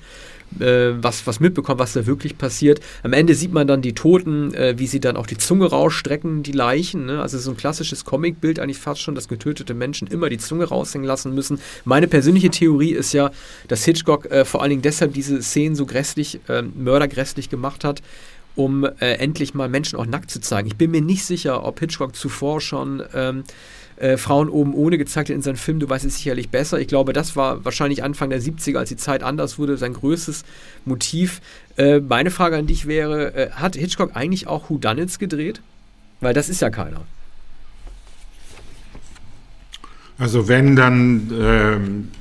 äh, was, was mitbekommt, was da wirklich passiert. Am Ende sieht man dann die Toten, äh, wie sie dann auch die Zunge rausstrecken, die Leichen. Ne? Also so ein klassisches Comicbild eigentlich fast schon, dass getötete Menschen immer die Zunge raushängen lassen müssen. Meine persönliche Theorie ist ja, dass Hitchcock äh, vor allen Dingen deshalb diese Szenen so grässlich, äh, mördergrässlich gemacht hat, um äh, endlich mal Menschen auch nackt zu zeigen. Ich bin mir nicht sicher, ob Hitchcock zuvor schon ähm, äh, Frauen oben ohne gezeigt hat in seinem Film, du weißt es sicherlich besser. Ich glaube, das war wahrscheinlich Anfang der 70er, als die Zeit anders wurde, sein größtes Motiv. Äh, meine Frage an dich wäre, äh, hat Hitchcock eigentlich auch Whodunits gedreht? Weil das ist ja keiner. Also wenn, dann, ähm,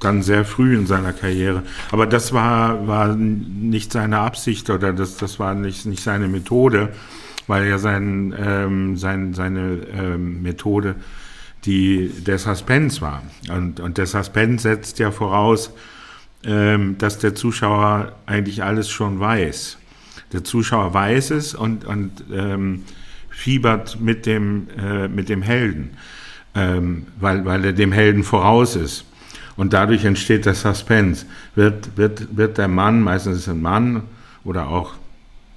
dann sehr früh in seiner Karriere. Aber das war, war nicht seine Absicht oder das, das war nicht, nicht seine Methode weil ja sein, ähm, sein, seine ähm, Methode die der Suspense war. Und, und der Suspense setzt ja voraus, ähm, dass der Zuschauer eigentlich alles schon weiß. Der Zuschauer weiß es und, und ähm, fiebert mit dem, äh, mit dem Helden, ähm, weil, weil er dem Helden voraus ist. Und dadurch entsteht der Suspense. Wird, wird, wird der Mann, meistens ist es ein Mann oder auch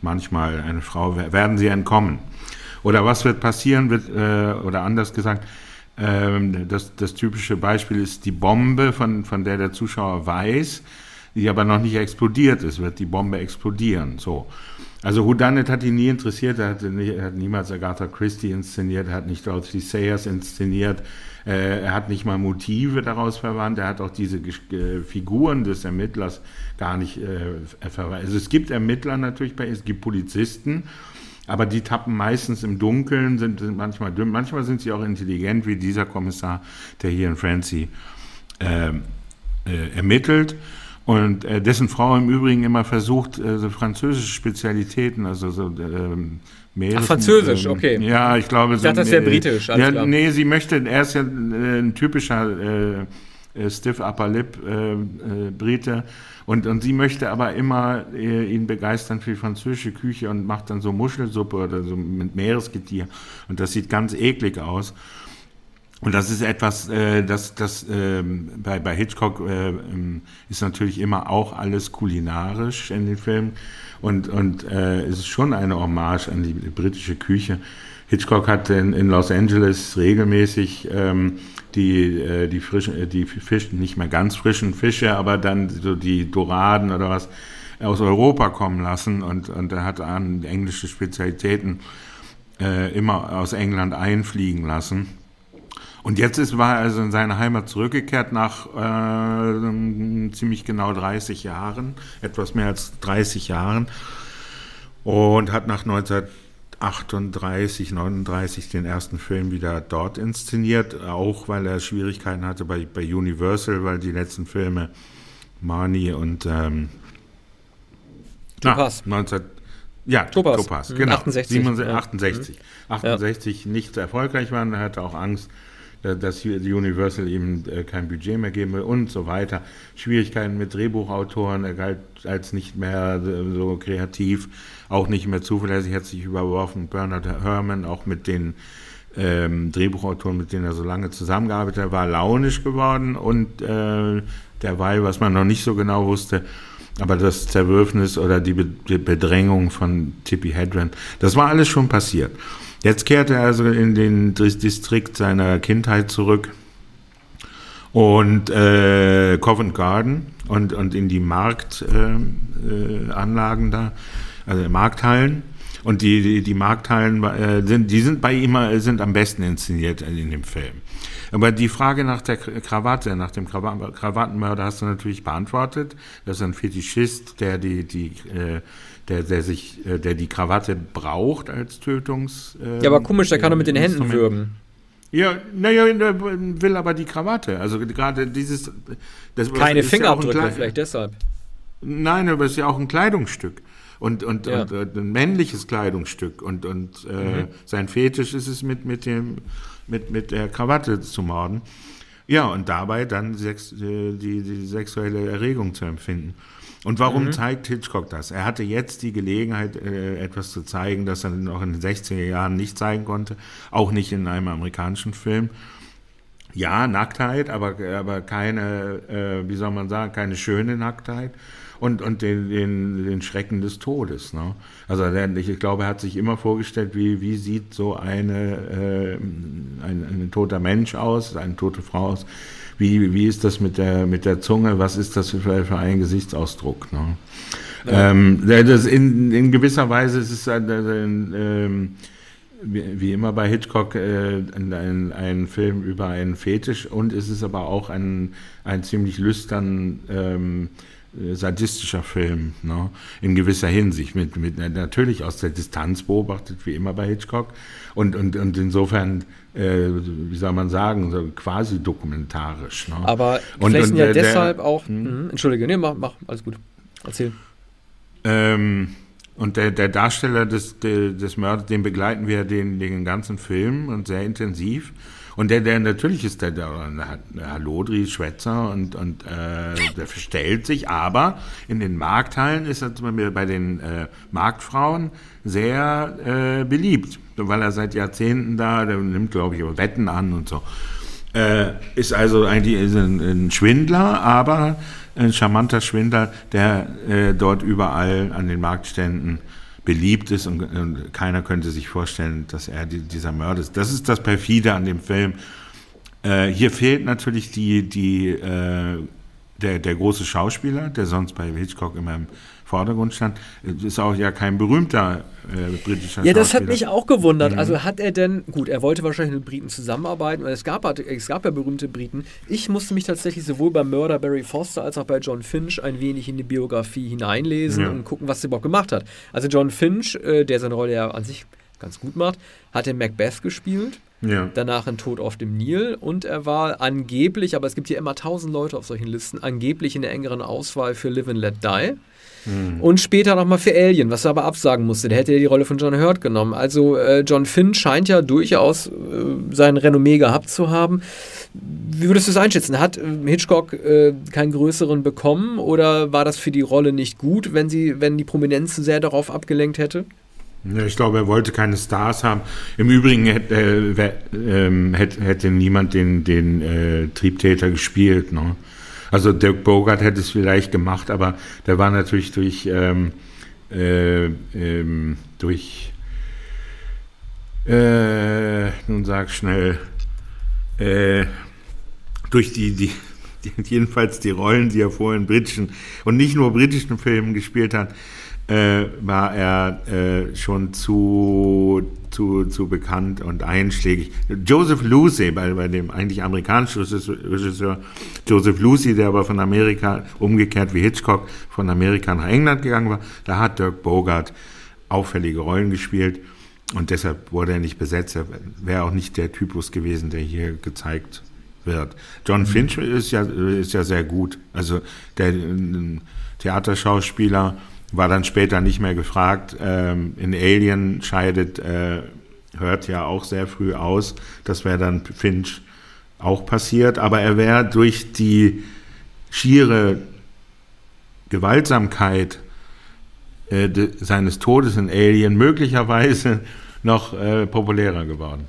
manchmal eine Frau, werden sie entkommen. Oder was wird passieren, wird, äh, oder anders gesagt, ähm, das, das typische Beispiel ist die Bombe, von, von der der Zuschauer weiß, die aber noch nicht explodiert ist, wird die Bombe explodieren. So. Also Whodunit hat ihn nie interessiert, er hat, nie, hat niemals Agatha Christie inszeniert, er hat nicht Dorothy Sayers inszeniert, er hat nicht mal Motive daraus verwandt, er hat auch diese äh, Figuren des Ermittlers gar nicht äh, verwandt. Also es gibt Ermittler natürlich, bei, es gibt Polizisten, aber die tappen meistens im Dunkeln, sind, sind manchmal dünn, manchmal sind sie auch intelligent, wie dieser Kommissar, der hier in Francie ähm, äh, ermittelt und äh, dessen Frau im Übrigen immer versucht, äh, so französische Spezialitäten, also so ähm, Meeres, Ach, Französisch, ähm, okay. Ja, ich glaube. Ich dachte, das wäre britisch. Ja, klar. nee, sie möchte, er ist ja äh, ein typischer äh, äh, Stiff Upper Lip äh, äh, Brite und, und sie möchte aber immer äh, ihn begeistern für die französische Küche und macht dann so Muschelsuppe oder so mit Meeresgetier und das sieht ganz eklig aus. Und das ist etwas, äh, das, das äh, bei, bei Hitchcock äh, ähm, ist natürlich immer auch alles kulinarisch in den Filmen. Und, und äh, es ist schon eine Hommage an die britische Küche. Hitchcock hat in, in Los Angeles regelmäßig ähm, die, äh, die frischen, äh, die Fische, nicht mehr ganz frischen Fische, aber dann so die Doraden oder was aus Europa kommen lassen und, und er hat an englische Spezialitäten äh, immer aus England einfliegen lassen. Und jetzt ist, war er also in seine Heimat zurückgekehrt nach äh, ziemlich genau 30 Jahren, etwas mehr als 30 Jahren, und hat nach 1938, 39 den ersten Film wieder dort inszeniert, auch weil er Schwierigkeiten hatte bei, bei Universal, weil die letzten Filme Marnie und ähm, Topaz. Na, 19, ja, Topaz, Topaz genau. 68. 67, 68, 68 ja. nicht erfolgreich waren. Er hatte auch Angst, dass Universal ihm äh, kein Budget mehr geben will und so weiter. Schwierigkeiten mit Drehbuchautoren, er galt als nicht mehr äh, so kreativ, auch nicht mehr zuverlässig, hat sich überworfen. Bernard Herrmann, auch mit den ähm, Drehbuchautoren, mit denen er so lange zusammengearbeitet hat, war launisch geworden und äh, derweil, was man noch nicht so genau wusste, aber das Zerwürfnis oder die, Be die Bedrängung von Tippi Hedren, das war alles schon passiert. Jetzt kehrt er also in den Distrikt seiner Kindheit zurück und äh, Covent Garden und, und in die Marktanlagen äh, äh, da, also Markthallen. Und die, die, die Markthallen äh, sind, die sind bei ihm sind am besten inszeniert in dem Film. Aber die Frage nach der Krawatte, nach dem Krawattenmörder hast du natürlich beantwortet. Das ist ein Fetischist, der die, die äh, der, der sich, äh, der die Krawatte braucht als Tötungs. Ähm, ja, aber komisch, der kann doch mit den Händen würgen. Ja, naja, will aber die Krawatte. Also gerade dieses. Das, Keine Fingerabdrücke, ja vielleicht deshalb. Nein, aber es ist ja auch ein Kleidungsstück. Und, und, ja. und, und ein männliches Kleidungsstück. Und, und äh, mhm. sein Fetisch ist es, mit, mit, dem, mit, mit der Krawatte zu morden. Ja, und dabei dann sex, äh, die, die sexuelle Erregung zu empfinden. Und warum mhm. zeigt Hitchcock das? Er hatte jetzt die Gelegenheit, äh, etwas zu zeigen, das er noch in den 60er Jahren nicht zeigen konnte, auch nicht in einem amerikanischen Film. Ja, Nacktheit, aber, aber keine, äh, wie soll man sagen, keine schöne Nacktheit und, und den, den, den Schrecken des Todes. Ne? Also ich glaube, er hat sich immer vorgestellt, wie, wie sieht so eine, äh, ein, ein toter Mensch aus, eine tote Frau aus, wie, wie ist das mit der, mit der Zunge, was ist das für, für ein Gesichtsausdruck. Ne? Ja. Ähm, das in, in gewisser Weise ist es ein, ein, ein wie, wie, immer bei Hitchcock äh, ein, ein, Film über einen Fetisch und es ist aber auch ein, ein ziemlich lüstern ähm, äh, sadistischer Film, ne? in gewisser Hinsicht, mit, mit natürlich aus der Distanz beobachtet, wie immer bei Hitchcock, und, und, und insofern, äh, wie soll man sagen, so quasi dokumentarisch. Ne? Aber und, vielleicht und, ja der, deshalb auch, hm? Entschuldige, nee, mach, mach, alles gut, erzähl. Ähm, und der, der Darsteller des, des Mörders, den begleiten wir den, den ganzen Film und sehr intensiv. Und der, der natürlich ist der, der, der Halodri Schwätzer und, und äh, der verstellt sich, aber in den Markthallen ist er zum Beispiel bei den äh, Marktfrauen sehr äh, beliebt, weil er seit Jahrzehnten da, der nimmt, glaube ich, Wetten an und so. Äh, ist also eigentlich ist ein, ein, Schwindler, aber ein charmanter Schwindler, der äh, dort überall an den Marktständen beliebt ist und, und, keiner könnte sich vorstellen, dass er die, dieser Mörder ist. Das ist das perfide an dem Film. Äh, hier fehlt natürlich die, die, äh, der, der große Schauspieler, der sonst bei Hitchcock immer im Vordergrund stand. Ist auch ja kein berühmter äh, britischer Ja, das hat mich auch gewundert. Mhm. Also hat er denn, gut, er wollte wahrscheinlich mit Briten zusammenarbeiten, weil es gab, es gab ja berühmte Briten. Ich musste mich tatsächlich sowohl bei Murder Barry Foster als auch bei John Finch ein wenig in die Biografie hineinlesen ja. und gucken, was er überhaupt gemacht hat. Also John Finch, äh, der seine Rolle ja an sich ganz gut macht, hat in Macbeth gespielt. Ja. Danach in Tod auf dem Nil und er war angeblich, aber es gibt hier immer tausend Leute auf solchen Listen, angeblich in der engeren Auswahl für Live and Let Die. Mhm. Und später nochmal für Alien, was er aber absagen musste. Der hätte ja die Rolle von John Hurt genommen. Also äh, John Finn scheint ja durchaus äh, sein Renommee gehabt zu haben. Wie würdest du es einschätzen? Hat äh, Hitchcock äh, keinen größeren bekommen oder war das für die Rolle nicht gut, wenn, sie, wenn die Prominenz sehr darauf abgelenkt hätte? Ich glaube, er wollte keine Stars haben. Im Übrigen hätte, äh, ähm, hätte, hätte niemand den, den äh, Triebtäter gespielt. Ne? Also Dirk Bogart hätte es vielleicht gemacht, aber der war natürlich durch, ähm, äh, ähm, durch äh, nun sag schnell, äh, durch die, die, die, jedenfalls die Rollen, die er vorher in britischen und nicht nur britischen Filmen gespielt hat, äh, war er äh, schon zu, zu, zu bekannt und einschlägig. Joseph Lucy, bei, bei dem eigentlich amerikanischen Regisseur Joseph Lucy, der aber von Amerika, umgekehrt wie Hitchcock, von Amerika nach England gegangen war, da hat Dirk Bogart auffällige Rollen gespielt und deshalb wurde er nicht besetzt. Er wäre auch nicht der Typus gewesen, der hier gezeigt wird. John mhm. Finch ist ja, ist ja sehr gut. Also der Theaterschauspieler, war dann später nicht mehr gefragt. Ähm, in Alien scheidet, äh, hört ja auch sehr früh aus. Das wäre dann Finch auch passiert. Aber er wäre durch die schiere Gewaltsamkeit äh, de, seines Todes in Alien möglicherweise noch äh, populärer geworden.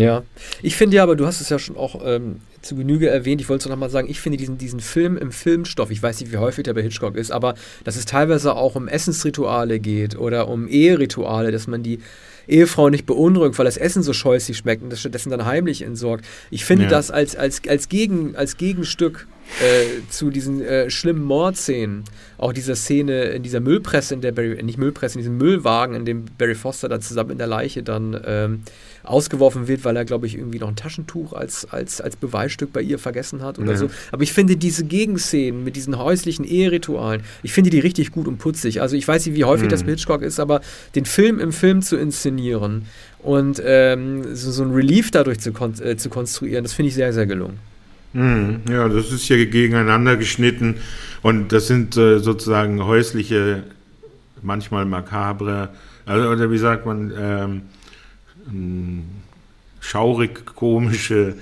Ja, ich finde ja, aber du hast es ja schon auch ähm, zu Genüge erwähnt. Ich wollte es noch mal sagen, ich finde diesen, diesen Film im Filmstoff, ich weiß nicht, wie häufig der bei Hitchcock ist, aber dass es teilweise auch um Essensrituale geht oder um Eherituale, dass man die Ehefrau nicht beunruhigt, weil das Essen so scheußlich schmeckt und das stattdessen dann heimlich entsorgt. Ich finde ja. das als, als, als, Gegen, als Gegenstück äh, zu diesen äh, schlimmen Mordszenen, auch dieser Szene in dieser Müllpresse, in der Barry, nicht Müllpresse, in diesem Müllwagen, in dem Barry Foster dann zusammen in der Leiche dann ähm, ausgeworfen wird, weil er, glaube ich, irgendwie noch ein Taschentuch als, als, als Beweisstück bei ihr vergessen hat oder ja. so. Aber ich finde diese Gegenszenen mit diesen häuslichen Eheritualen, ich finde die richtig gut und putzig. Also ich weiß nicht, wie häufig mhm. das bei Hitchcock ist, aber den Film im Film zu inszenieren und ähm, so, so ein Relief dadurch zu, kon äh, zu konstruieren, das finde ich sehr, sehr gelungen. Mhm. Ja, das ist ja gegeneinander geschnitten und das sind äh, sozusagen häusliche, manchmal makabre, also, oder wie sagt man, ähm, schaurig komische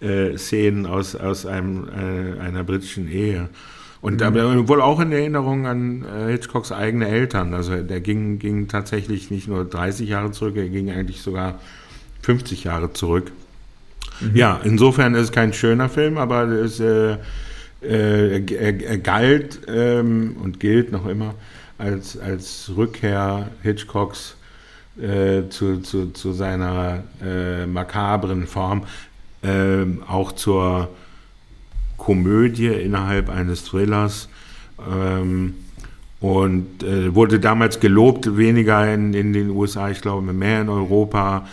äh, Szenen aus, aus einem, äh, einer britischen Ehe. Und mhm. wohl auch in Erinnerung an äh, Hitchcocks eigene Eltern. Also der ging, ging tatsächlich nicht nur 30 Jahre zurück, er ging eigentlich sogar 50 Jahre zurück. Mhm. Ja, insofern ist es kein schöner Film, aber es, äh, äh, er, er, galt ähm, und gilt noch immer als, als Rückkehr Hitchcocks äh, zu, zu, zu seiner äh, makabren Form, ähm, auch zur Komödie innerhalb eines Thrillers. Ähm, und äh, wurde damals gelobt, weniger in, in den USA, ich glaube mehr in Europa.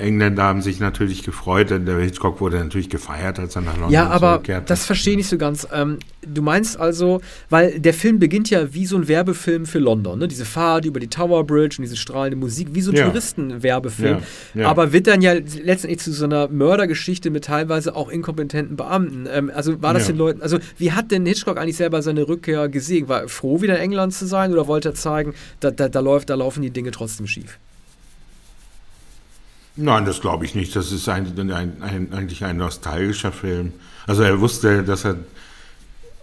Engländer haben sich natürlich gefreut, denn der Hitchcock wurde natürlich gefeiert, als er nach London Ja, aber das verstehe ich nicht so ganz. Ähm, du meinst also, weil der Film beginnt ja wie so ein Werbefilm für London, ne? diese Fahrt über die Tower Bridge und diese strahlende Musik, wie so ein ja. Touristenwerbefilm. Ja, ja. Aber wird dann ja letztendlich zu so einer Mördergeschichte mit teilweise auch inkompetenten Beamten. Ähm, also war das den Leuten, also wie hat denn Hitchcock eigentlich selber seine Rückkehr gesehen? War er froh, wieder in England zu sein oder wollte er zeigen, da, da, da, läuft, da laufen die Dinge trotzdem schief? Nein, das glaube ich nicht. Das ist ein, ein, ein, eigentlich ein nostalgischer Film. Also er wusste, dass er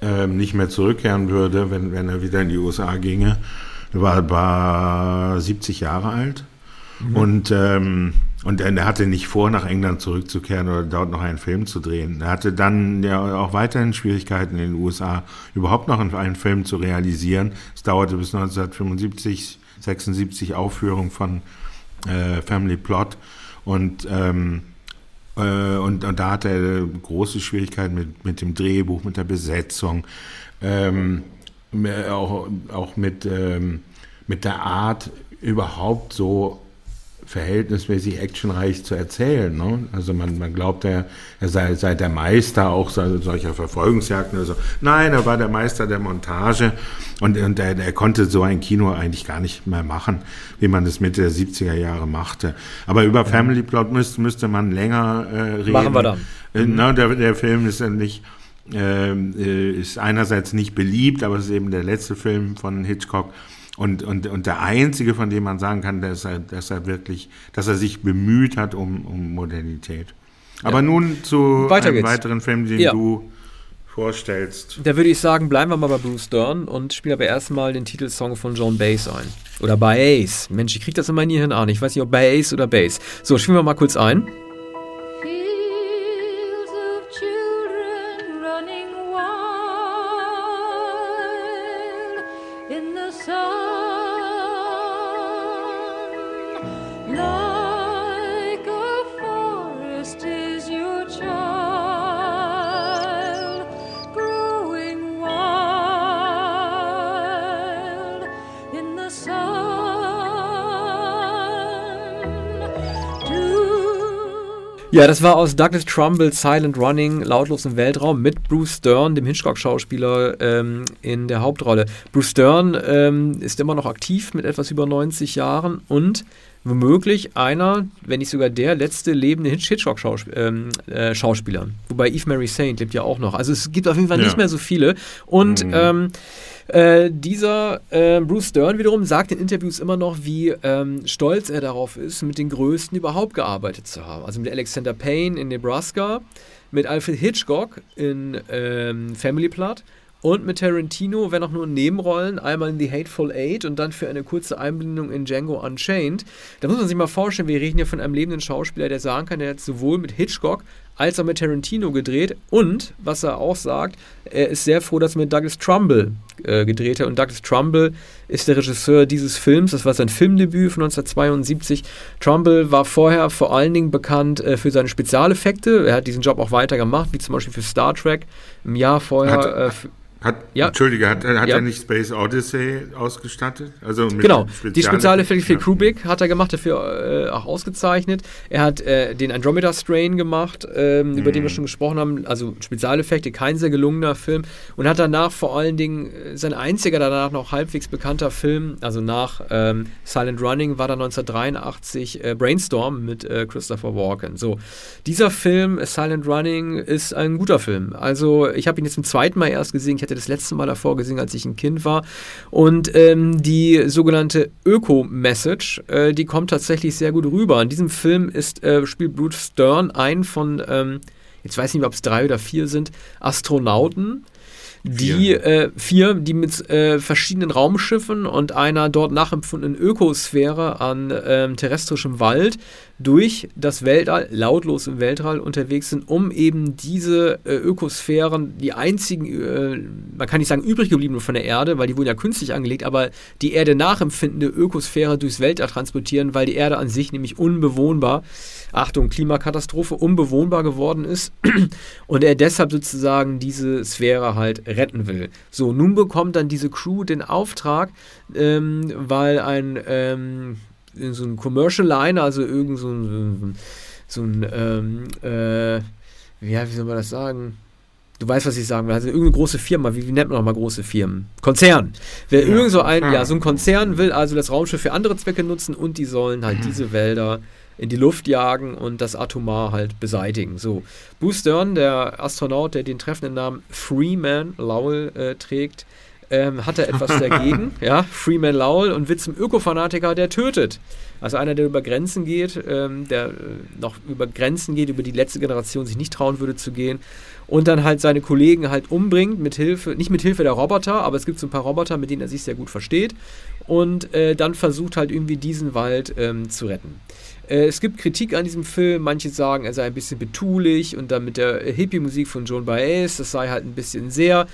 ähm, nicht mehr zurückkehren würde, wenn, wenn er wieder in die USA ginge. Er war, war 70 Jahre alt mhm. und, ähm, und er hatte nicht vor, nach England zurückzukehren oder dort noch einen Film zu drehen. Er hatte dann ja auch weiterhin Schwierigkeiten in den USA, überhaupt noch einen Film zu realisieren. Es dauerte bis 1975, 76 Aufführung von äh, Family Plot. Und, ähm, äh, und, und, da hat er große Schwierigkeiten mit, mit dem Drehbuch, mit der Besetzung, ähm, auch, auch mit, ähm, mit der Art, überhaupt so verhältnismäßig actionreich zu erzählen. Ne? Also man, man glaubt, er, er sei, sei der Meister auch solcher Verfolgungsjagden oder so. Nein, er war der Meister der Montage und, und er, er konnte so ein Kino eigentlich gar nicht mehr machen, wie man es Mitte der 70er Jahre machte. Aber über Family Plot müsste, müsste man länger äh, reden. Machen wir dann. Äh, mhm. Na, der, der Film ist ja nicht ähm, äh, ist einerseits nicht beliebt, aber es ist eben der letzte Film von Hitchcock und, und, und der einzige, von dem man sagen kann, dass er, dass er wirklich, dass er sich bemüht hat um, um Modernität. Aber ja. nun zu Weiter einem geht's. weiteren Film, den ja. du vorstellst. Da würde ich sagen, bleiben wir mal bei Bruce Dern und spielen aber erstmal den Titelsong von John Bass ein. Oder Bass. Mensch, ich krieg das immer in Hirn an. Ich weiß nicht, ob Bass oder Bass. So, spielen wir mal kurz ein. Ja, das war aus Douglas Trumbull's Silent Running, lautlos im Weltraum mit Bruce Dern, dem Hitchcock-Schauspieler, ähm, in der Hauptrolle. Bruce Dern ähm, ist immer noch aktiv mit etwas über 90 Jahren und womöglich einer, wenn nicht sogar der letzte lebende Hitchcock-Schauspieler. Ähm, äh, Wobei Eve Mary Saint lebt ja auch noch. Also es gibt auf jeden Fall ja. nicht mehr so viele. Und mhm. ähm, äh, dieser äh, Bruce Dern wiederum sagt in Interviews immer noch, wie ähm, stolz er darauf ist, mit den Größten überhaupt gearbeitet zu haben. Also mit Alexander Payne in Nebraska, mit Alfred Hitchcock in ähm, Family Plot und mit Tarantino, wenn auch nur in Nebenrollen, einmal in The Hateful Eight und dann für eine kurze Einblendung in Django Unchained. Da muss man sich mal vorstellen, wir reden hier von einem lebenden Schauspieler, der sagen kann, der hat sowohl mit Hitchcock als auch mit Tarantino gedreht und, was er auch sagt, er ist sehr froh, dass er mit Douglas Trumbull äh, gedreht hat und Douglas Trumbull ist der Regisseur dieses Films, das war sein Filmdebüt von 1972. Trumbull war vorher vor allen Dingen bekannt äh, für seine Spezialeffekte, er hat diesen Job auch weiter gemacht, wie zum Beispiel für Star Trek im Jahr vorher. Hat, äh, hat, ja. Entschuldige, hat, hat ja. er nicht Space Odyssey ausgestattet? Also genau, Spezial die Spezialeffekte für Kubrick hat er gemacht, dafür äh, auch ausgezeichnet. Er hat äh, den Andromeda Strain gemacht, ähm, mm. über den wir mhm. schon gesprochen haben, also Spezialeffekte, kein sehr gelungener Film. Und hat danach vor allen Dingen äh, sein einziger danach noch halbwegs bekannter Film, also nach ähm, Silent Running, war dann 1983 äh, Brainstorm mit äh, Christopher Walken. So, dieser Film, Silent Running, ist ein guter Film. Also ich habe ihn jetzt zum zweiten Mal erst gesehen. Ich hatte das letzte Mal davor gesehen, als ich ein Kind war. Und ähm, die sogenannte Öko-Message, äh, die kommt tatsächlich sehr gut rüber. In diesem Film ist, äh, spielt Bruce Stern einen von ähm, jetzt weiß ich nicht, ob es drei oder vier sind, Astronauten, die vier, äh, vier die mit äh, verschiedenen Raumschiffen und einer dort nachempfundenen Ökosphäre an ähm, terrestrischem Wald durch das Weltall, lautlos im Weltall unterwegs sind, um eben diese äh, Ökosphären, die einzigen, äh, man kann nicht sagen übrig gebliebenen von der Erde, weil die wurden ja künstlich angelegt, aber die Erde nachempfindende Ökosphäre durchs Weltall transportieren, weil die Erde an sich nämlich unbewohnbar, Achtung, Klimakatastrophe, unbewohnbar geworden ist und er deshalb sozusagen diese Sphäre halt retten will. So, nun bekommt dann diese Crew den Auftrag, ähm, weil ein ähm, so ein Commercial Line, also irgend so ein, so ein ähm, äh, ja, wie soll man das sagen? Du weißt, was ich sagen will. Also irgendeine große Firma, wie, wie nennt man nochmal große Firmen? Konzern. Wer ja, irgend so ein, ja, so ein Konzern will also das Raumschiff für andere Zwecke nutzen und die sollen halt mhm. diese Wälder in die Luft jagen und das Atomar halt beseitigen. So, Bruce Stern, der Astronaut, der den treffenden Namen Freeman Lowell äh, trägt, ähm, hat er etwas dagegen. ja, Freeman Lowell und wird zum Ökofanatiker, der tötet. Also einer, der über Grenzen geht, ähm, der äh, noch über Grenzen geht, über die letzte Generation sich nicht trauen würde zu gehen und dann halt seine Kollegen halt umbringt mit Hilfe, nicht mit Hilfe der Roboter, aber es gibt so ein paar Roboter, mit denen er sich sehr gut versteht und äh, dann versucht halt irgendwie diesen Wald ähm, zu retten. Äh, es gibt Kritik an diesem Film. Manche sagen, er sei ein bisschen betulich und dann mit der Hippie-Musik von Joan Baez, das sei halt ein bisschen sehr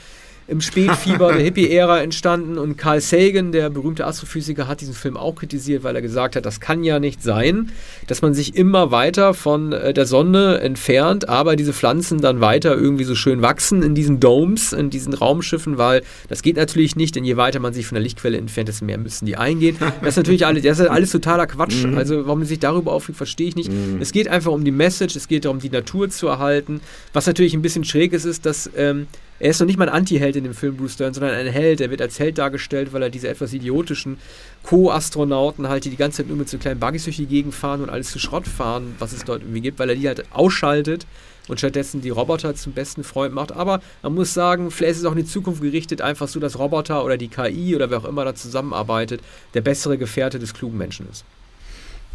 im Spätfieber der Hippie-Ära entstanden und Carl Sagan, der berühmte Astrophysiker, hat diesen Film auch kritisiert, weil er gesagt hat, das kann ja nicht sein, dass man sich immer weiter von äh, der Sonne entfernt, aber diese Pflanzen dann weiter irgendwie so schön wachsen in diesen Domes, in diesen Raumschiffen, weil das geht natürlich nicht, denn je weiter man sich von der Lichtquelle entfernt, desto mehr müssen die eingehen. Das ist natürlich alles, das ist alles totaler Quatsch. Mhm. Also warum man sich darüber aufregt, verstehe ich nicht. Mhm. Es geht einfach um die Message, es geht darum, die Natur zu erhalten. Was natürlich ein bisschen schräg ist, ist, dass ähm, er ist noch nicht mal ein Anti-Held in dem Film Bruce Stern, sondern ein Held. Er wird als Held dargestellt, weil er diese etwas idiotischen Co-Astronauten halt, die die ganze Zeit nur mit so kleinen Buggys durch die Gegend fahren und alles zu Schrott fahren, was es dort irgendwie gibt, weil er die halt ausschaltet und stattdessen die Roboter zum besten Freund macht. Aber man muss sagen, vielleicht ist es auch in die Zukunft gerichtet, einfach so, dass Roboter oder die KI oder wer auch immer da zusammenarbeitet, der bessere Gefährte des klugen Menschen ist.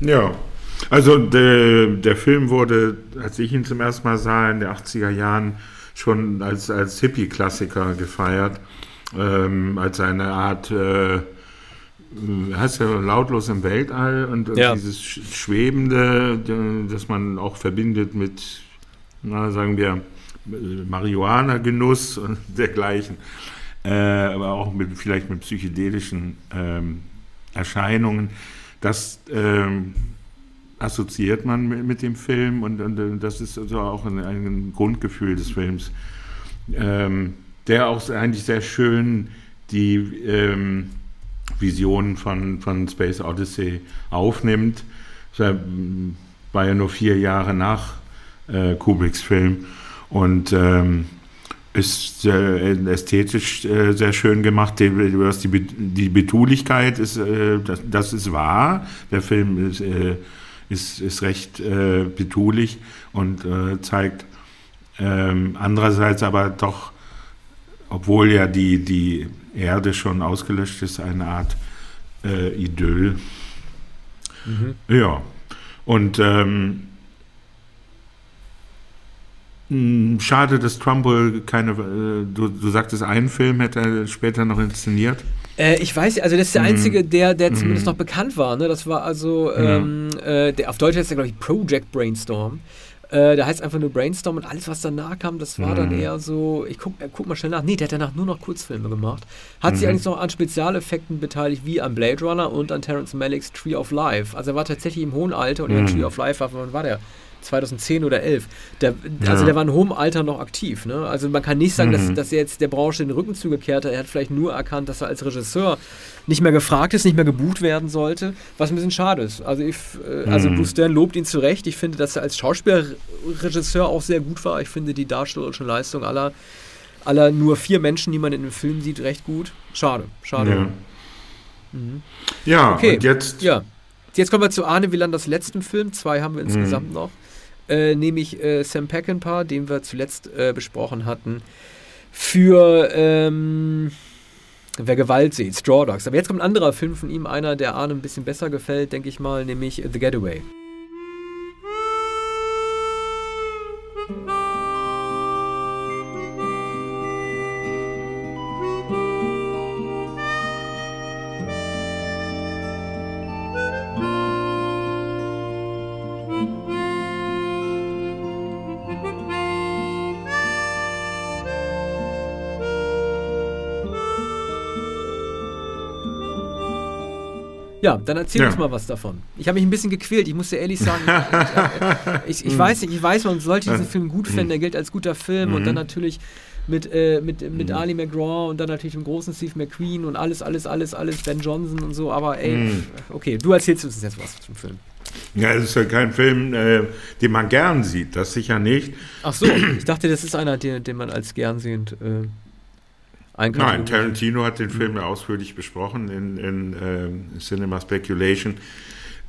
Ja, also der, der Film wurde, als ich ihn zum ersten Mal sah, in den 80er Jahren, schon als, als Hippie-Klassiker gefeiert, ähm, als eine Art, äh, heißt ja lautlos im Weltall und, und ja. dieses Schwebende, das man auch verbindet mit, na, sagen wir, Marihuana-Genuss und dergleichen, äh, aber auch mit, vielleicht mit psychedelischen ähm, Erscheinungen, das ähm, assoziiert man mit, mit dem Film und, und, das ist also auch ein, ein Grundgefühl des Films, ähm, der auch eigentlich sehr schön die ähm, Visionen von, von Space Odyssey aufnimmt. Das war ja nur vier Jahre nach äh, Kubricks Film und ähm, ist äh, ästhetisch äh, sehr schön gemacht. Die, die, die Betulichkeit ist, äh, das, das, ist wahr. Der Film ist äh, ist, ist recht äh, betulich und äh, zeigt ähm, andererseits aber doch, obwohl ja die, die Erde schon ausgelöscht ist, eine Art äh, Idyll. Mhm. Ja, und ähm, hm, Schade, dass Trumbull keine, äh, du, du sagtest, einen Film hätte er später noch inszeniert. Äh, ich weiß, also das ist der mhm. einzige, der, der zumindest mm. noch bekannt war. Ne? Das war also, ähm, äh, der, auf Deutsch heißt der, glaube ich, Project Brainstorm. Äh, da heißt einfach nur Brainstorm und alles, was danach kam, das war dann mhm. eher so, ich guck, äh, guck mal schnell nach. Nee, der hat danach nur noch Kurzfilme gemacht. Hat sich mhm. eigentlich noch an Spezialeffekten beteiligt, wie an Blade Runner und an Terence Malicks Tree of Life. Also er war tatsächlich im hohen Alter und mm. Tree of Life war, wann war der? 2010 oder 11. Der, ja. Also der war in hohem Alter noch aktiv. Ne? Also man kann nicht sagen, mhm. dass, dass er jetzt der Branche den Rücken zugekehrt hat. Er hat vielleicht nur erkannt, dass er als Regisseur nicht mehr gefragt ist, nicht mehr gebucht werden sollte, was ein bisschen schade ist. Also, ich, äh, also mhm. Bruce Stern lobt ihn zu Recht. Ich finde, dass er als Schauspielregisseur auch sehr gut war. Ich finde die darstellerische Leistung aller, aller nur vier Menschen, die man in dem Film sieht, recht gut. Schade, schade. Ja, mhm. ja okay. und jetzt... Ja. Jetzt kommen wir zu Arne Wielanders letzten Film. Zwei haben wir insgesamt mhm. noch äh, nämlich äh, Sam Peckinpah, den wir zuletzt äh, besprochen hatten, für ähm, Wer Gewalt sieht, Straw Dogs. Aber jetzt kommt ein anderer Film von ihm, einer, der Arne ein bisschen besser gefällt, denke ich mal, nämlich The Getaway. Ja, dann erzähl ja. uns mal was davon. Ich habe mich ein bisschen gequält, ich muss dir ehrlich sagen. ich, ich, weiß nicht, ich weiß, man sollte diesen Film gut finden, der gilt als guter Film mhm. und dann natürlich mit, äh, mit, mit mhm. Ali McGraw und dann natürlich dem großen Steve McQueen und alles, alles, alles, alles, Ben Johnson und so, aber ey, mhm. okay, du erzählst uns jetzt was zum Film. Ja, es ist ja kein Film, äh, den man gern sieht, das sicher nicht. Ach so, ich dachte, das ist einer, den, den man als gern sehend äh, Nein, Tarantino hat den Film ja ausführlich besprochen in, in äh, Cinema Speculation.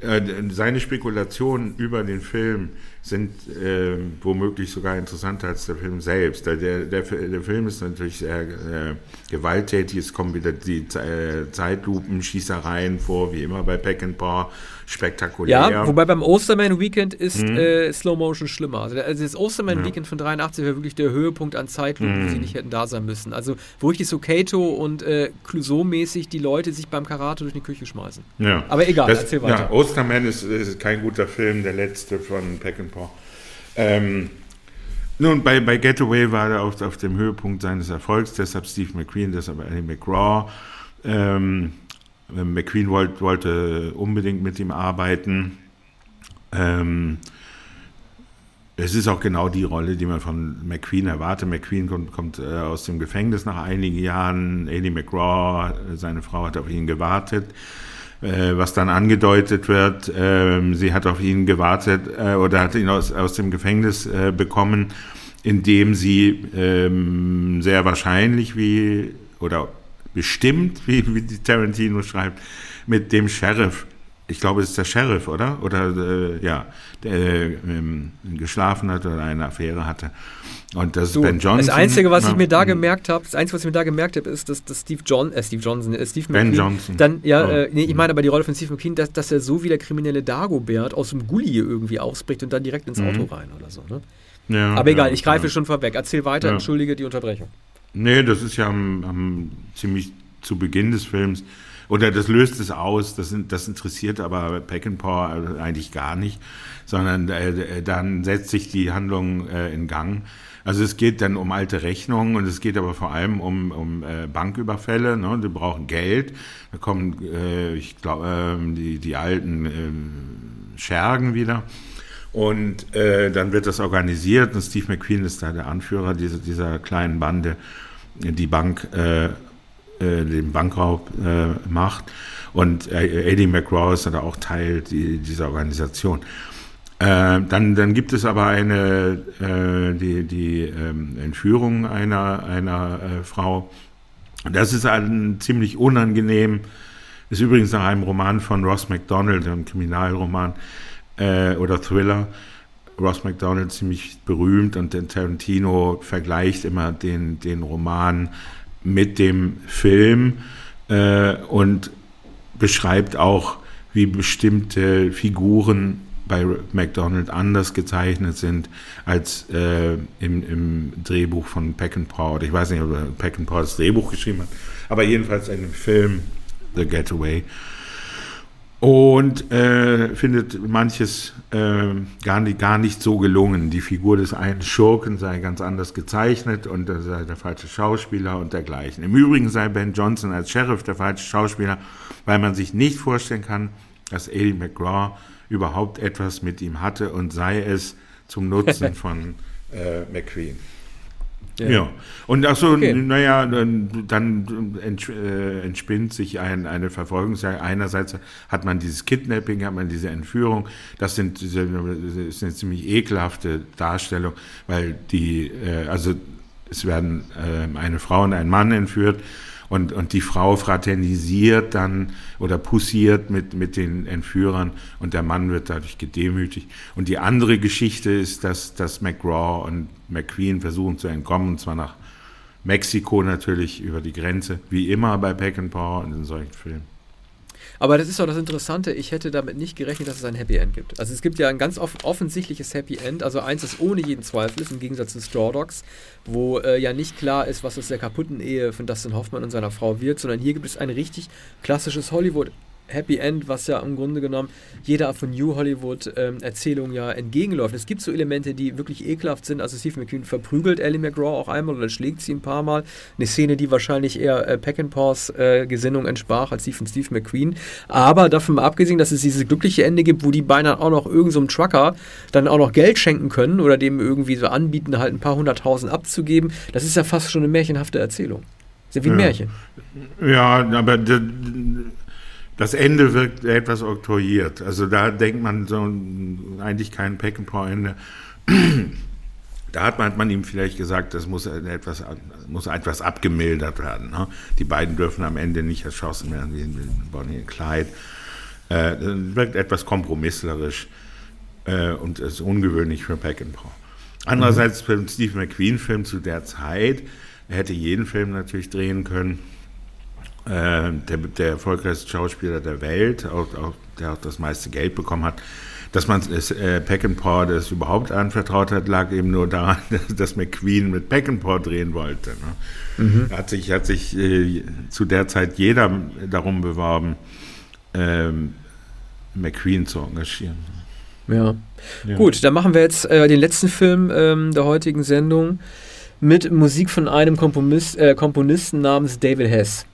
Äh, seine Spekulationen über den Film sind äh, womöglich sogar interessanter als der Film selbst. Der, der, der, Film ist natürlich sehr äh, gewalttätig, es kommen wieder die äh, Zeitlupen, Schießereien vor, wie immer bei Peck and Paw spektakulär. Ja, wobei beim Osterman Weekend ist mhm. äh, Slow Motion schlimmer. Also, also das Osterman ja. Weekend von 83 wäre wirklich der Höhepunkt an Zeitlupen, mhm. wo sie nicht hätten da sein müssen. Also wo richtig so Kato und äh, Clouseau-mäßig die Leute sich beim Karate durch die Küche schmeißen. Ja. Aber egal, das, erzähl weiter. Ja, Osterman ist, ist, kein guter Film, der letzte von Peckinpah. Ähm, nun, bei, bei Getaway war er auf, auf dem Höhepunkt seines Erfolgs, deshalb Steve McQueen, deshalb Annie McGraw. Ähm, äh, McQueen wollt, wollte unbedingt mit ihm arbeiten. Ähm, es ist auch genau die Rolle, die man von McQueen erwartet. McQueen kommt, kommt äh, aus dem Gefängnis nach einigen Jahren. Eddie McGraw, seine Frau, hat auf ihn gewartet. Äh, was dann angedeutet wird, äh, sie hat auf ihn gewartet äh, oder hat ihn aus, aus dem Gefängnis äh, bekommen, indem sie ähm, sehr wahrscheinlich wie oder bestimmt, wie, wie Tarantino schreibt, mit dem Sheriff. Ich glaube, es ist der Sheriff, oder? Oder äh, ja, der ähm, geschlafen hat oder eine Affäre hatte. Und das du, ist Ben Johnson. Das Einzige, was ich mir da gemerkt habe, das Einzige, was ich mir da gemerkt habe, ist, dass, dass Steve John, äh, Steve Johnson, äh, Steve Ben McQueen, Johnson. Dann, ja, oh. äh, nee, ich meine aber die Rolle von Steve McQueen, dass, dass er so wie der kriminelle Dagobert aus dem Gully irgendwie ausbricht und dann direkt ins mhm. Auto rein oder so. Ne? Ja, aber egal, ja, ich greife ja. schon vorweg. Erzähl weiter, entschuldige die Unterbrechung. Nee, das ist ja am, am ziemlich zu Beginn des Films. Oder das löst es aus, das, das interessiert aber Peckinpah eigentlich gar nicht, sondern äh, dann setzt sich die Handlung äh, in Gang. Also es geht dann um alte Rechnungen und es geht aber vor allem um, um äh, Banküberfälle. Ne? Die brauchen Geld. Da kommen, äh, ich glaube, äh, die, die alten äh, Schergen wieder. Und äh, dann wird das organisiert und Steve McQueen ist da der Anführer dieser, dieser kleinen Bande, die Bank, äh, äh, den Bankraub äh, macht. Und äh, Eddie McGraw ist da auch Teil die, dieser Organisation. Äh, dann, dann gibt es aber eine, äh, die, die ähm, Entführung einer, einer Frau. Das ist ein ziemlich unangenehm, ist übrigens nach einem Roman von Ross MacDonald, einem Kriminalroman oder Thriller. Ross MacDonald ziemlich berühmt und Tarantino vergleicht immer den, den Roman mit dem Film äh, und beschreibt auch, wie bestimmte Figuren bei McDonald anders gezeichnet sind als äh, im, im Drehbuch von Peckinpah. Oder ich weiß nicht, ob Peckinpah das Drehbuch geschrieben hat, aber jedenfalls in dem Film The Getaway und äh, findet manches äh, gar, nicht, gar nicht so gelungen. Die Figur des einen Schurken sei ganz anders gezeichnet und er sei der falsche Schauspieler und dergleichen. Im Übrigen sei Ben Johnson als Sheriff der falsche Schauspieler, weil man sich nicht vorstellen kann, dass Eddie McGraw überhaupt etwas mit ihm hatte und sei es zum Nutzen von äh, McQueen. Ja. ja. Und ach so, okay. naja, dann, dann äh, entspinnt sich ein, eine Verfolgungsjagd. Einerseits hat man dieses Kidnapping, hat man diese Entführung. Das sind, das ist eine ziemlich ekelhafte Darstellung, weil die, äh, also es werden äh, eine Frau und ein Mann entführt und, und die Frau fraternisiert dann oder pussiert mit, mit den Entführern und der Mann wird dadurch gedemütigt. Und die andere Geschichte ist, dass, dass McGraw und McQueen versuchen zu entkommen, und zwar nach Mexiko natürlich über die Grenze, wie immer bei Peckinpah und in solchen Filmen. Aber das ist doch das Interessante, ich hätte damit nicht gerechnet, dass es ein Happy End gibt. Also es gibt ja ein ganz off offensichtliches Happy End, also eins, das ohne jeden Zweifel ist, im Gegensatz zu Straw Dogs, wo äh, ja nicht klar ist, was aus der kaputten Ehe von Dustin Hoffmann und seiner Frau wird, sondern hier gibt es ein richtig klassisches Hollywood Happy End, was ja im Grunde genommen jeder von New Hollywood ähm, ja entgegenläuft. Es gibt so Elemente, die wirklich ekelhaft sind. Also Steve McQueen verprügelt Ellie McGraw auch einmal oder schlägt sie ein paar Mal. Eine Szene, die wahrscheinlich eher äh, Peckinpahs äh, Gesinnung entsprach als die von Steve McQueen. Aber davon abgesehen, dass es dieses glückliche Ende gibt, wo die beinahe auch noch irgendeinem so Trucker dann auch noch Geld schenken können oder dem irgendwie so anbieten, halt ein paar hunderttausend abzugeben, das ist ja fast schon eine märchenhafte Erzählung. Ist ja wie ein ja. Märchen. Ja, aber das Ende wirkt etwas oktroyiert. Also da denkt man so eigentlich kein Peckinpah-Ende. Da hat man, hat man, ihm vielleicht gesagt, das muss etwas, muss etwas abgemildert werden. Ne? Die beiden dürfen am Ende nicht erschossen werden wie in Bonnie und Clyde. Äh, wirkt etwas kompromisslerisch äh, und ist ungewöhnlich für Peckinpah. Andererseits mhm. für einen Steve McQueen-Film zu der Zeit, er hätte jeden Film natürlich drehen können der, der erfolgreichste Schauspieler der Welt, auch, auch, der auch das meiste Geld bekommen hat. Dass man es äh, Peckinpah das überhaupt anvertraut hat, lag eben nur daran, dass McQueen mit Peckinpah drehen wollte. Ne? Mhm. Hat sich, hat sich äh, zu der Zeit jeder darum beworben, ähm, McQueen zu engagieren. Ja. ja. Gut, dann machen wir jetzt äh, den letzten Film ähm, der heutigen Sendung mit Musik von einem Komponist, äh, Komponisten namens David Hess.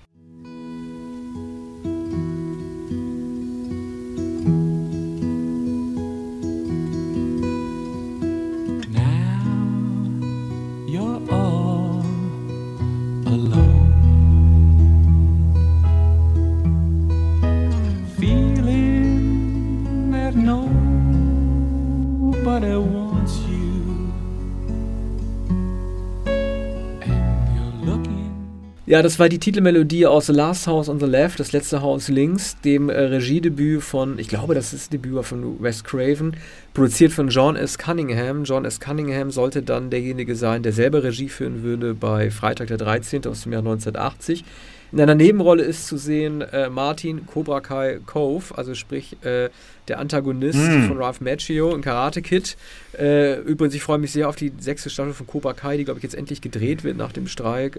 Ja, das war die Titelmelodie aus The Last House on the Left, das letzte Haus links, dem äh, Regiedebüt von, ich glaube, das ist Debüt von Wes Craven, produziert von John S. Cunningham. John S. Cunningham sollte dann derjenige sein, der selber Regie führen würde bei Freitag der 13. aus dem Jahr 1980. In einer Nebenrolle ist zu sehen äh, Martin Cobra Kai Cove, also sprich äh, der Antagonist mm. von Ralph Macchio in Karate Kid. Äh, übrigens, ich freue mich sehr auf die sechste Staffel von Cobra Kai, die, glaube ich, jetzt endlich gedreht wird nach dem Streik.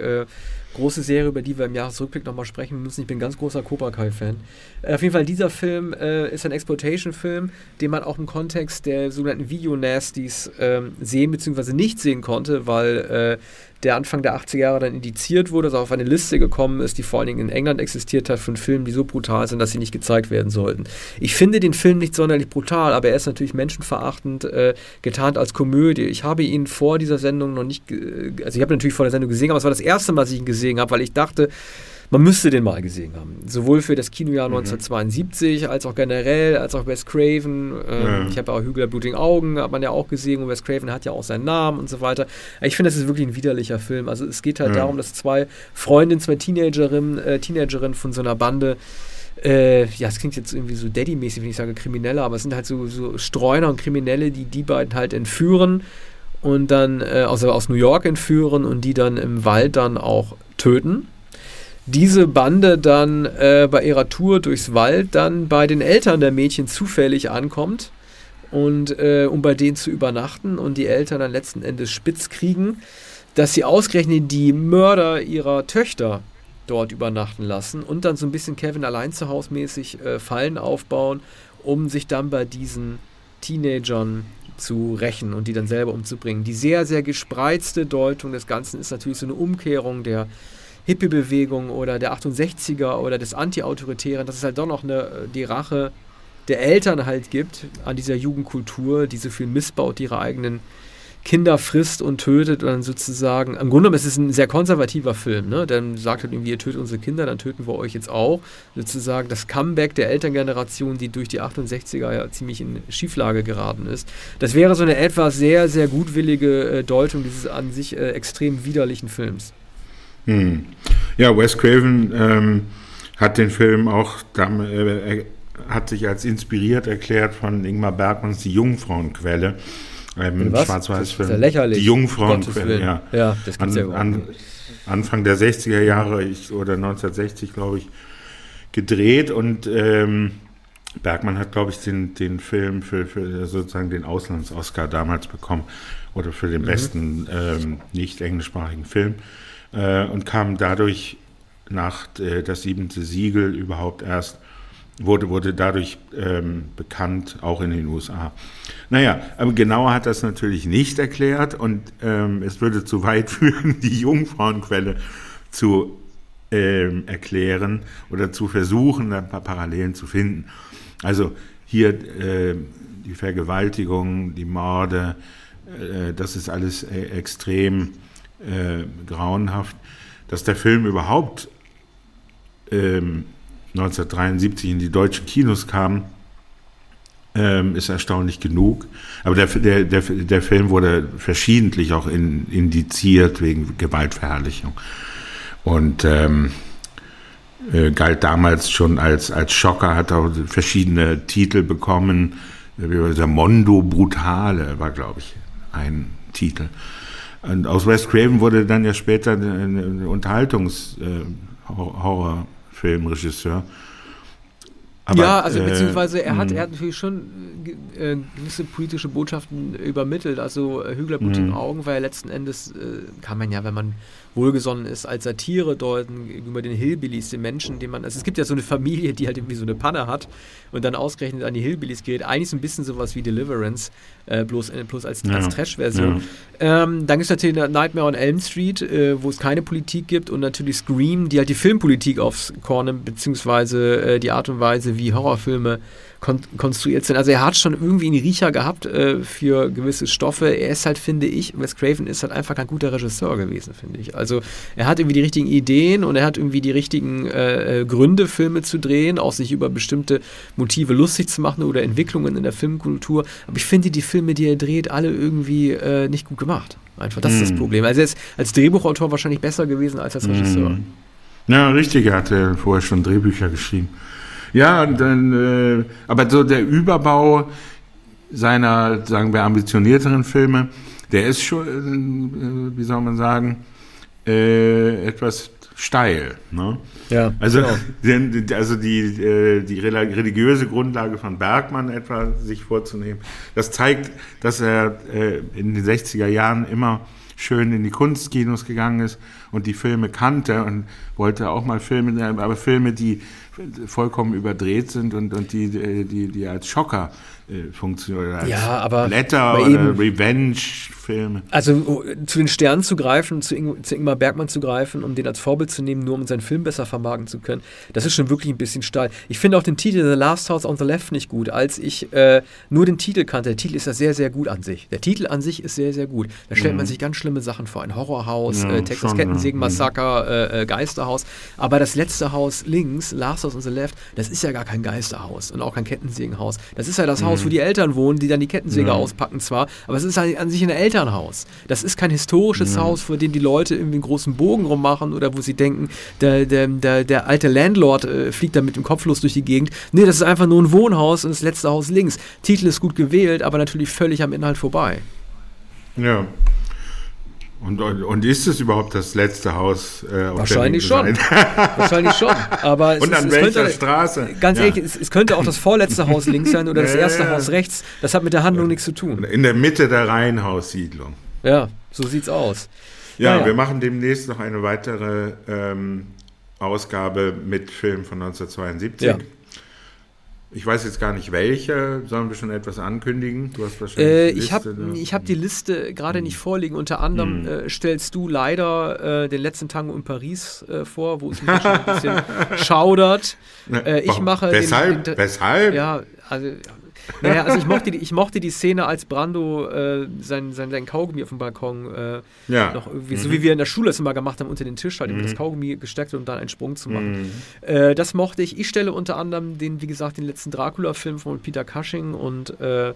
Äh, große Serie, über die wir im Jahresrückblick nochmal sprechen müssen. Ich bin ein ganz großer Cobra Kai-Fan. Äh, auf jeden Fall, dieser Film äh, ist ein Exploitation-Film, den man auch im Kontext der sogenannten Video-Nasties ähm, sehen bzw. nicht sehen konnte, weil der Anfang der 80er Jahre dann indiziert wurde, also auf eine Liste gekommen ist, die vor allen Dingen in England existiert hat, von Filmen, die so brutal sind, dass sie nicht gezeigt werden sollten. Ich finde den Film nicht sonderlich brutal, aber er ist natürlich menschenverachtend, äh, getarnt als Komödie. Ich habe ihn vor dieser Sendung noch nicht, also ich habe natürlich vor der Sendung gesehen, aber es war das erste Mal, dass ich ihn gesehen habe, weil ich dachte, man müsste den mal gesehen haben. Sowohl für das Kinojahr mhm. 1972 als auch generell, als auch Wes Craven. Ähm, ja. Ich habe auch Hügel der blutigen Augen, hat man ja auch gesehen und Wes Craven hat ja auch seinen Namen und so weiter. Ich finde, das ist wirklich ein widerlicher Film. Also es geht halt ja. darum, dass zwei Freundinnen, zwei Teenagerinnen, äh, Teenagerinnen von so einer Bande äh, ja, es klingt jetzt irgendwie so Daddy-mäßig, wenn ich sage Kriminelle, aber es sind halt so, so Streuner und Kriminelle, die die beiden halt entführen und dann äh, also aus New York entführen und die dann im Wald dann auch töten. Diese Bande dann äh, bei ihrer Tour durchs Wald dann bei den Eltern der Mädchen zufällig ankommt und äh, um bei denen zu übernachten und die Eltern dann letzten Endes spitz kriegen, dass sie ausgerechnet die Mörder ihrer Töchter dort übernachten lassen und dann so ein bisschen Kevin allein zu Hause mäßig äh, Fallen aufbauen, um sich dann bei diesen Teenagern zu rächen und die dann selber umzubringen. Die sehr, sehr gespreizte Deutung des Ganzen ist natürlich so eine Umkehrung der Hippie-Bewegung oder der 68er oder des Anti-Autoritären, dass es halt doch noch eine, die Rache der Eltern halt gibt an dieser Jugendkultur, die so viel missbaut, ihre eigenen Kinder frisst und tötet und dann sozusagen, im Grunde genommen ist es ein sehr konservativer Film, ne? Dann sagt halt irgendwie, ihr tötet unsere Kinder, dann töten wir euch jetzt auch. Sozusagen das Comeback der Elterngeneration, die durch die 68er ja ziemlich in Schieflage geraten ist. Das wäre so eine etwas sehr, sehr gutwillige äh, Deutung dieses an sich äh, extrem widerlichen Films. Hm. Ja, Wes Craven ähm, hat den Film auch, äh, hat sich als inspiriert erklärt von Ingmar Bergmanns Die Jungfrauenquelle. Ähm, Schwarz-Weiß-Film. Ja lächerlich. Die Jungfrauenquelle, ja. Ja, das gibt's an, ja an, Anfang der 60er Jahre ich, oder 1960, glaube ich, gedreht und ähm, Bergmann hat, glaube ich, den, den Film für, für sozusagen den Auslands-Oscar damals bekommen oder für den mhm. besten ähm, nicht englischsprachigen Film äh, und kam dadurch nach äh, das siebente Siegel überhaupt erst wurde, wurde dadurch ähm, bekannt, auch in den USA. Naja, aber genauer hat das natürlich nicht erklärt und ähm, es würde zu weit führen, die Jungfrauenquelle zu ähm, erklären oder zu versuchen, ein paar Parallelen zu finden. Also hier äh, die Vergewaltigung, die Morde, äh, das ist alles äh, extrem äh, grauenhaft. Dass der Film überhaupt 1973 ähm, in die deutschen Kinos kam, ähm, ist erstaunlich genug. Aber der, der, der, der Film wurde verschiedentlich auch in, indiziert wegen Gewaltverherrlichung. Und ähm, äh, galt damals schon als, als Schocker, hat auch verschiedene Titel bekommen. Der Mondo Brutale war, glaube ich, ein Titel. Und aus West Craven wurde dann ja später ein Unterhaltungs-Horrorfilmregisseur. Äh, Filmregisseur ja, also äh, beziehungsweise er hat, hm. er hat natürlich schon äh, gewisse politische Botschaften übermittelt. Also äh, Hügler blutigen hm. Augen war ja letzten Endes, äh, kann man ja, wenn man wohlgesonnen ist, als Satire deuten gegenüber den Hillbillies, den Menschen, den man. Also es gibt ja so eine Familie, die halt irgendwie so eine Panne hat und dann ausgerechnet an die Hillbillies geht. Eigentlich so ein bisschen sowas wie Deliverance, äh, bloß, äh, bloß als, ja. als Trash-Version. Ja. Ähm, dann gibt es natürlich Nightmare on Elm Street, äh, wo es keine Politik gibt und natürlich Scream, die halt die Filmpolitik aufs Korn nimmt, beziehungsweise äh, die Art und Weise, wie Horrorfilme kon konstruiert sind. Also er hat schon irgendwie einen Riecher gehabt äh, für gewisse Stoffe. Er ist halt, finde ich, Wes Craven ist halt einfach kein guter Regisseur gewesen, finde ich. Also er hat irgendwie die richtigen Ideen und er hat irgendwie die richtigen äh, äh, Gründe, Filme zu drehen, auch sich über bestimmte Motive lustig zu machen oder Entwicklungen in der Filmkultur. Aber ich finde die Filme, die er dreht, alle irgendwie äh, nicht gut gemacht. Einfach, das mm. ist das hm. Problem. Also er ist als Drehbuchautor wahrscheinlich besser gewesen als als Regisseur. Mm. Ja, richtig, er hat ja vorher schon Drehbücher geschrieben. Ja, dann, äh, aber so der Überbau seiner, sagen wir, ambitionierteren Filme, der ist schon, äh, wie soll man sagen, äh, etwas steil. Ne? Ja, also, genau. also die, äh, die religiöse Grundlage von Bergmann etwa sich vorzunehmen, das zeigt, dass er äh, in den 60er Jahren immer schön in die Kunstkinos gegangen ist und die Filme kannte und wollte auch mal Filme, aber Filme, die vollkommen überdreht sind und, und die, die, die als Schocker äh, funktionieren. Als ja, aber Blätter oder Revenge-Filme. Also zu den Sternen zu greifen, zu, Ing zu, Ingmar Bergmann zu greifen, um den als Vorbild zu nehmen, nur um seinen Film besser vermarkten zu können, das ist schon wirklich ein bisschen steil. Ich finde auch den Titel The Last House on the Left nicht gut, als ich äh, nur den Titel kannte. Der Titel ist ja sehr, sehr gut an sich. Der Titel an sich ist sehr, sehr gut. Da stellt mhm. man sich ganz schlimme Sachen vor. Ein Horrorhaus, ja, äh, Texas Kettensägen-Massaker, mhm. Äh, äh, Geisterhaus. Aber das letzte Haus links, Last House on the Left, das ist ja gar kein Geisterhaus und auch kein Kettensägenhaus. Das ist ja das mhm. Haus, wo die Eltern wohnen, die dann die Kettensäge ja. auspacken zwar, aber es ist halt an sich ein Elternhaus. Das ist kein historisches. Haus, vor dem die Leute irgendwie einen großen Bogen rummachen oder wo sie denken, der, der, der, der alte Landlord äh, fliegt da mit dem Kopflos durch die Gegend. Nee, das ist einfach nur ein Wohnhaus und das letzte Haus links. Titel ist gut gewählt, aber natürlich völlig am Inhalt vorbei. Ja. Und, und, und, ist es überhaupt das letzte Haus äh, Wahrscheinlich schon. Wahrscheinlich schon. Aber und an ist, welcher könnte, Straße? Ganz ja. ehrlich, es, es, könnte auch das vorletzte Haus links sein oder das erste Haus rechts. Das hat mit der Handlung nichts zu tun. In der Mitte der Reihenhaussiedlung. Ja, so sieht's aus. Ja, naja. wir machen demnächst noch eine weitere ähm, Ausgabe mit Film von 1972. Ja. Ich weiß jetzt gar nicht welche. Sollen wir schon etwas ankündigen? Du hast wahrscheinlich. Äh, ich habe hab die Liste gerade hm. nicht vorliegen. Unter anderem hm. äh, stellst du leider äh, den letzten Tango in Paris äh, vor, wo es mich schon ein bisschen schaudert. Äh, ich mache. Weshalb? Den, den, Weshalb? Ja, also naja, also ich mochte die, ich mochte die Szene, als Brando äh, sein, sein, sein Kaugummi auf dem Balkon äh, ja. noch irgendwie, mhm. so wie wir in der Schule es immer gemacht haben, unter den Tisch halt mhm. das Kaugummi gesteckt, um dann einen Sprung zu machen. Mhm. Äh, das mochte ich. Ich stelle unter anderem den, wie gesagt, den letzten Dracula-Film von Peter Cushing und äh,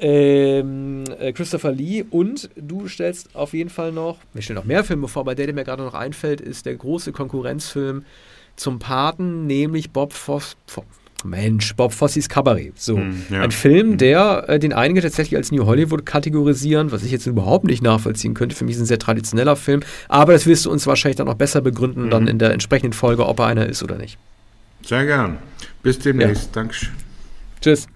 ähm, äh, Christopher Lee und du stellst auf jeden Fall noch, wir stellen noch mehr Filme vor, aber der, der mir gerade noch einfällt, ist der große Konkurrenzfilm zum Paten, nämlich Bob Foss, Mensch, Bob Fossis Cabaret. So. Mm, ja. Ein Film, hm. der, äh, den einige tatsächlich als New Hollywood kategorisieren, was ich jetzt überhaupt nicht nachvollziehen könnte. Für mich ist ein sehr traditioneller Film. Aber das wirst du uns wahrscheinlich dann noch besser begründen, mm. dann in der entsprechenden Folge, ob er einer ist oder nicht. Sehr gern. Bis demnächst. Ja. Dankeschön. Tschüss.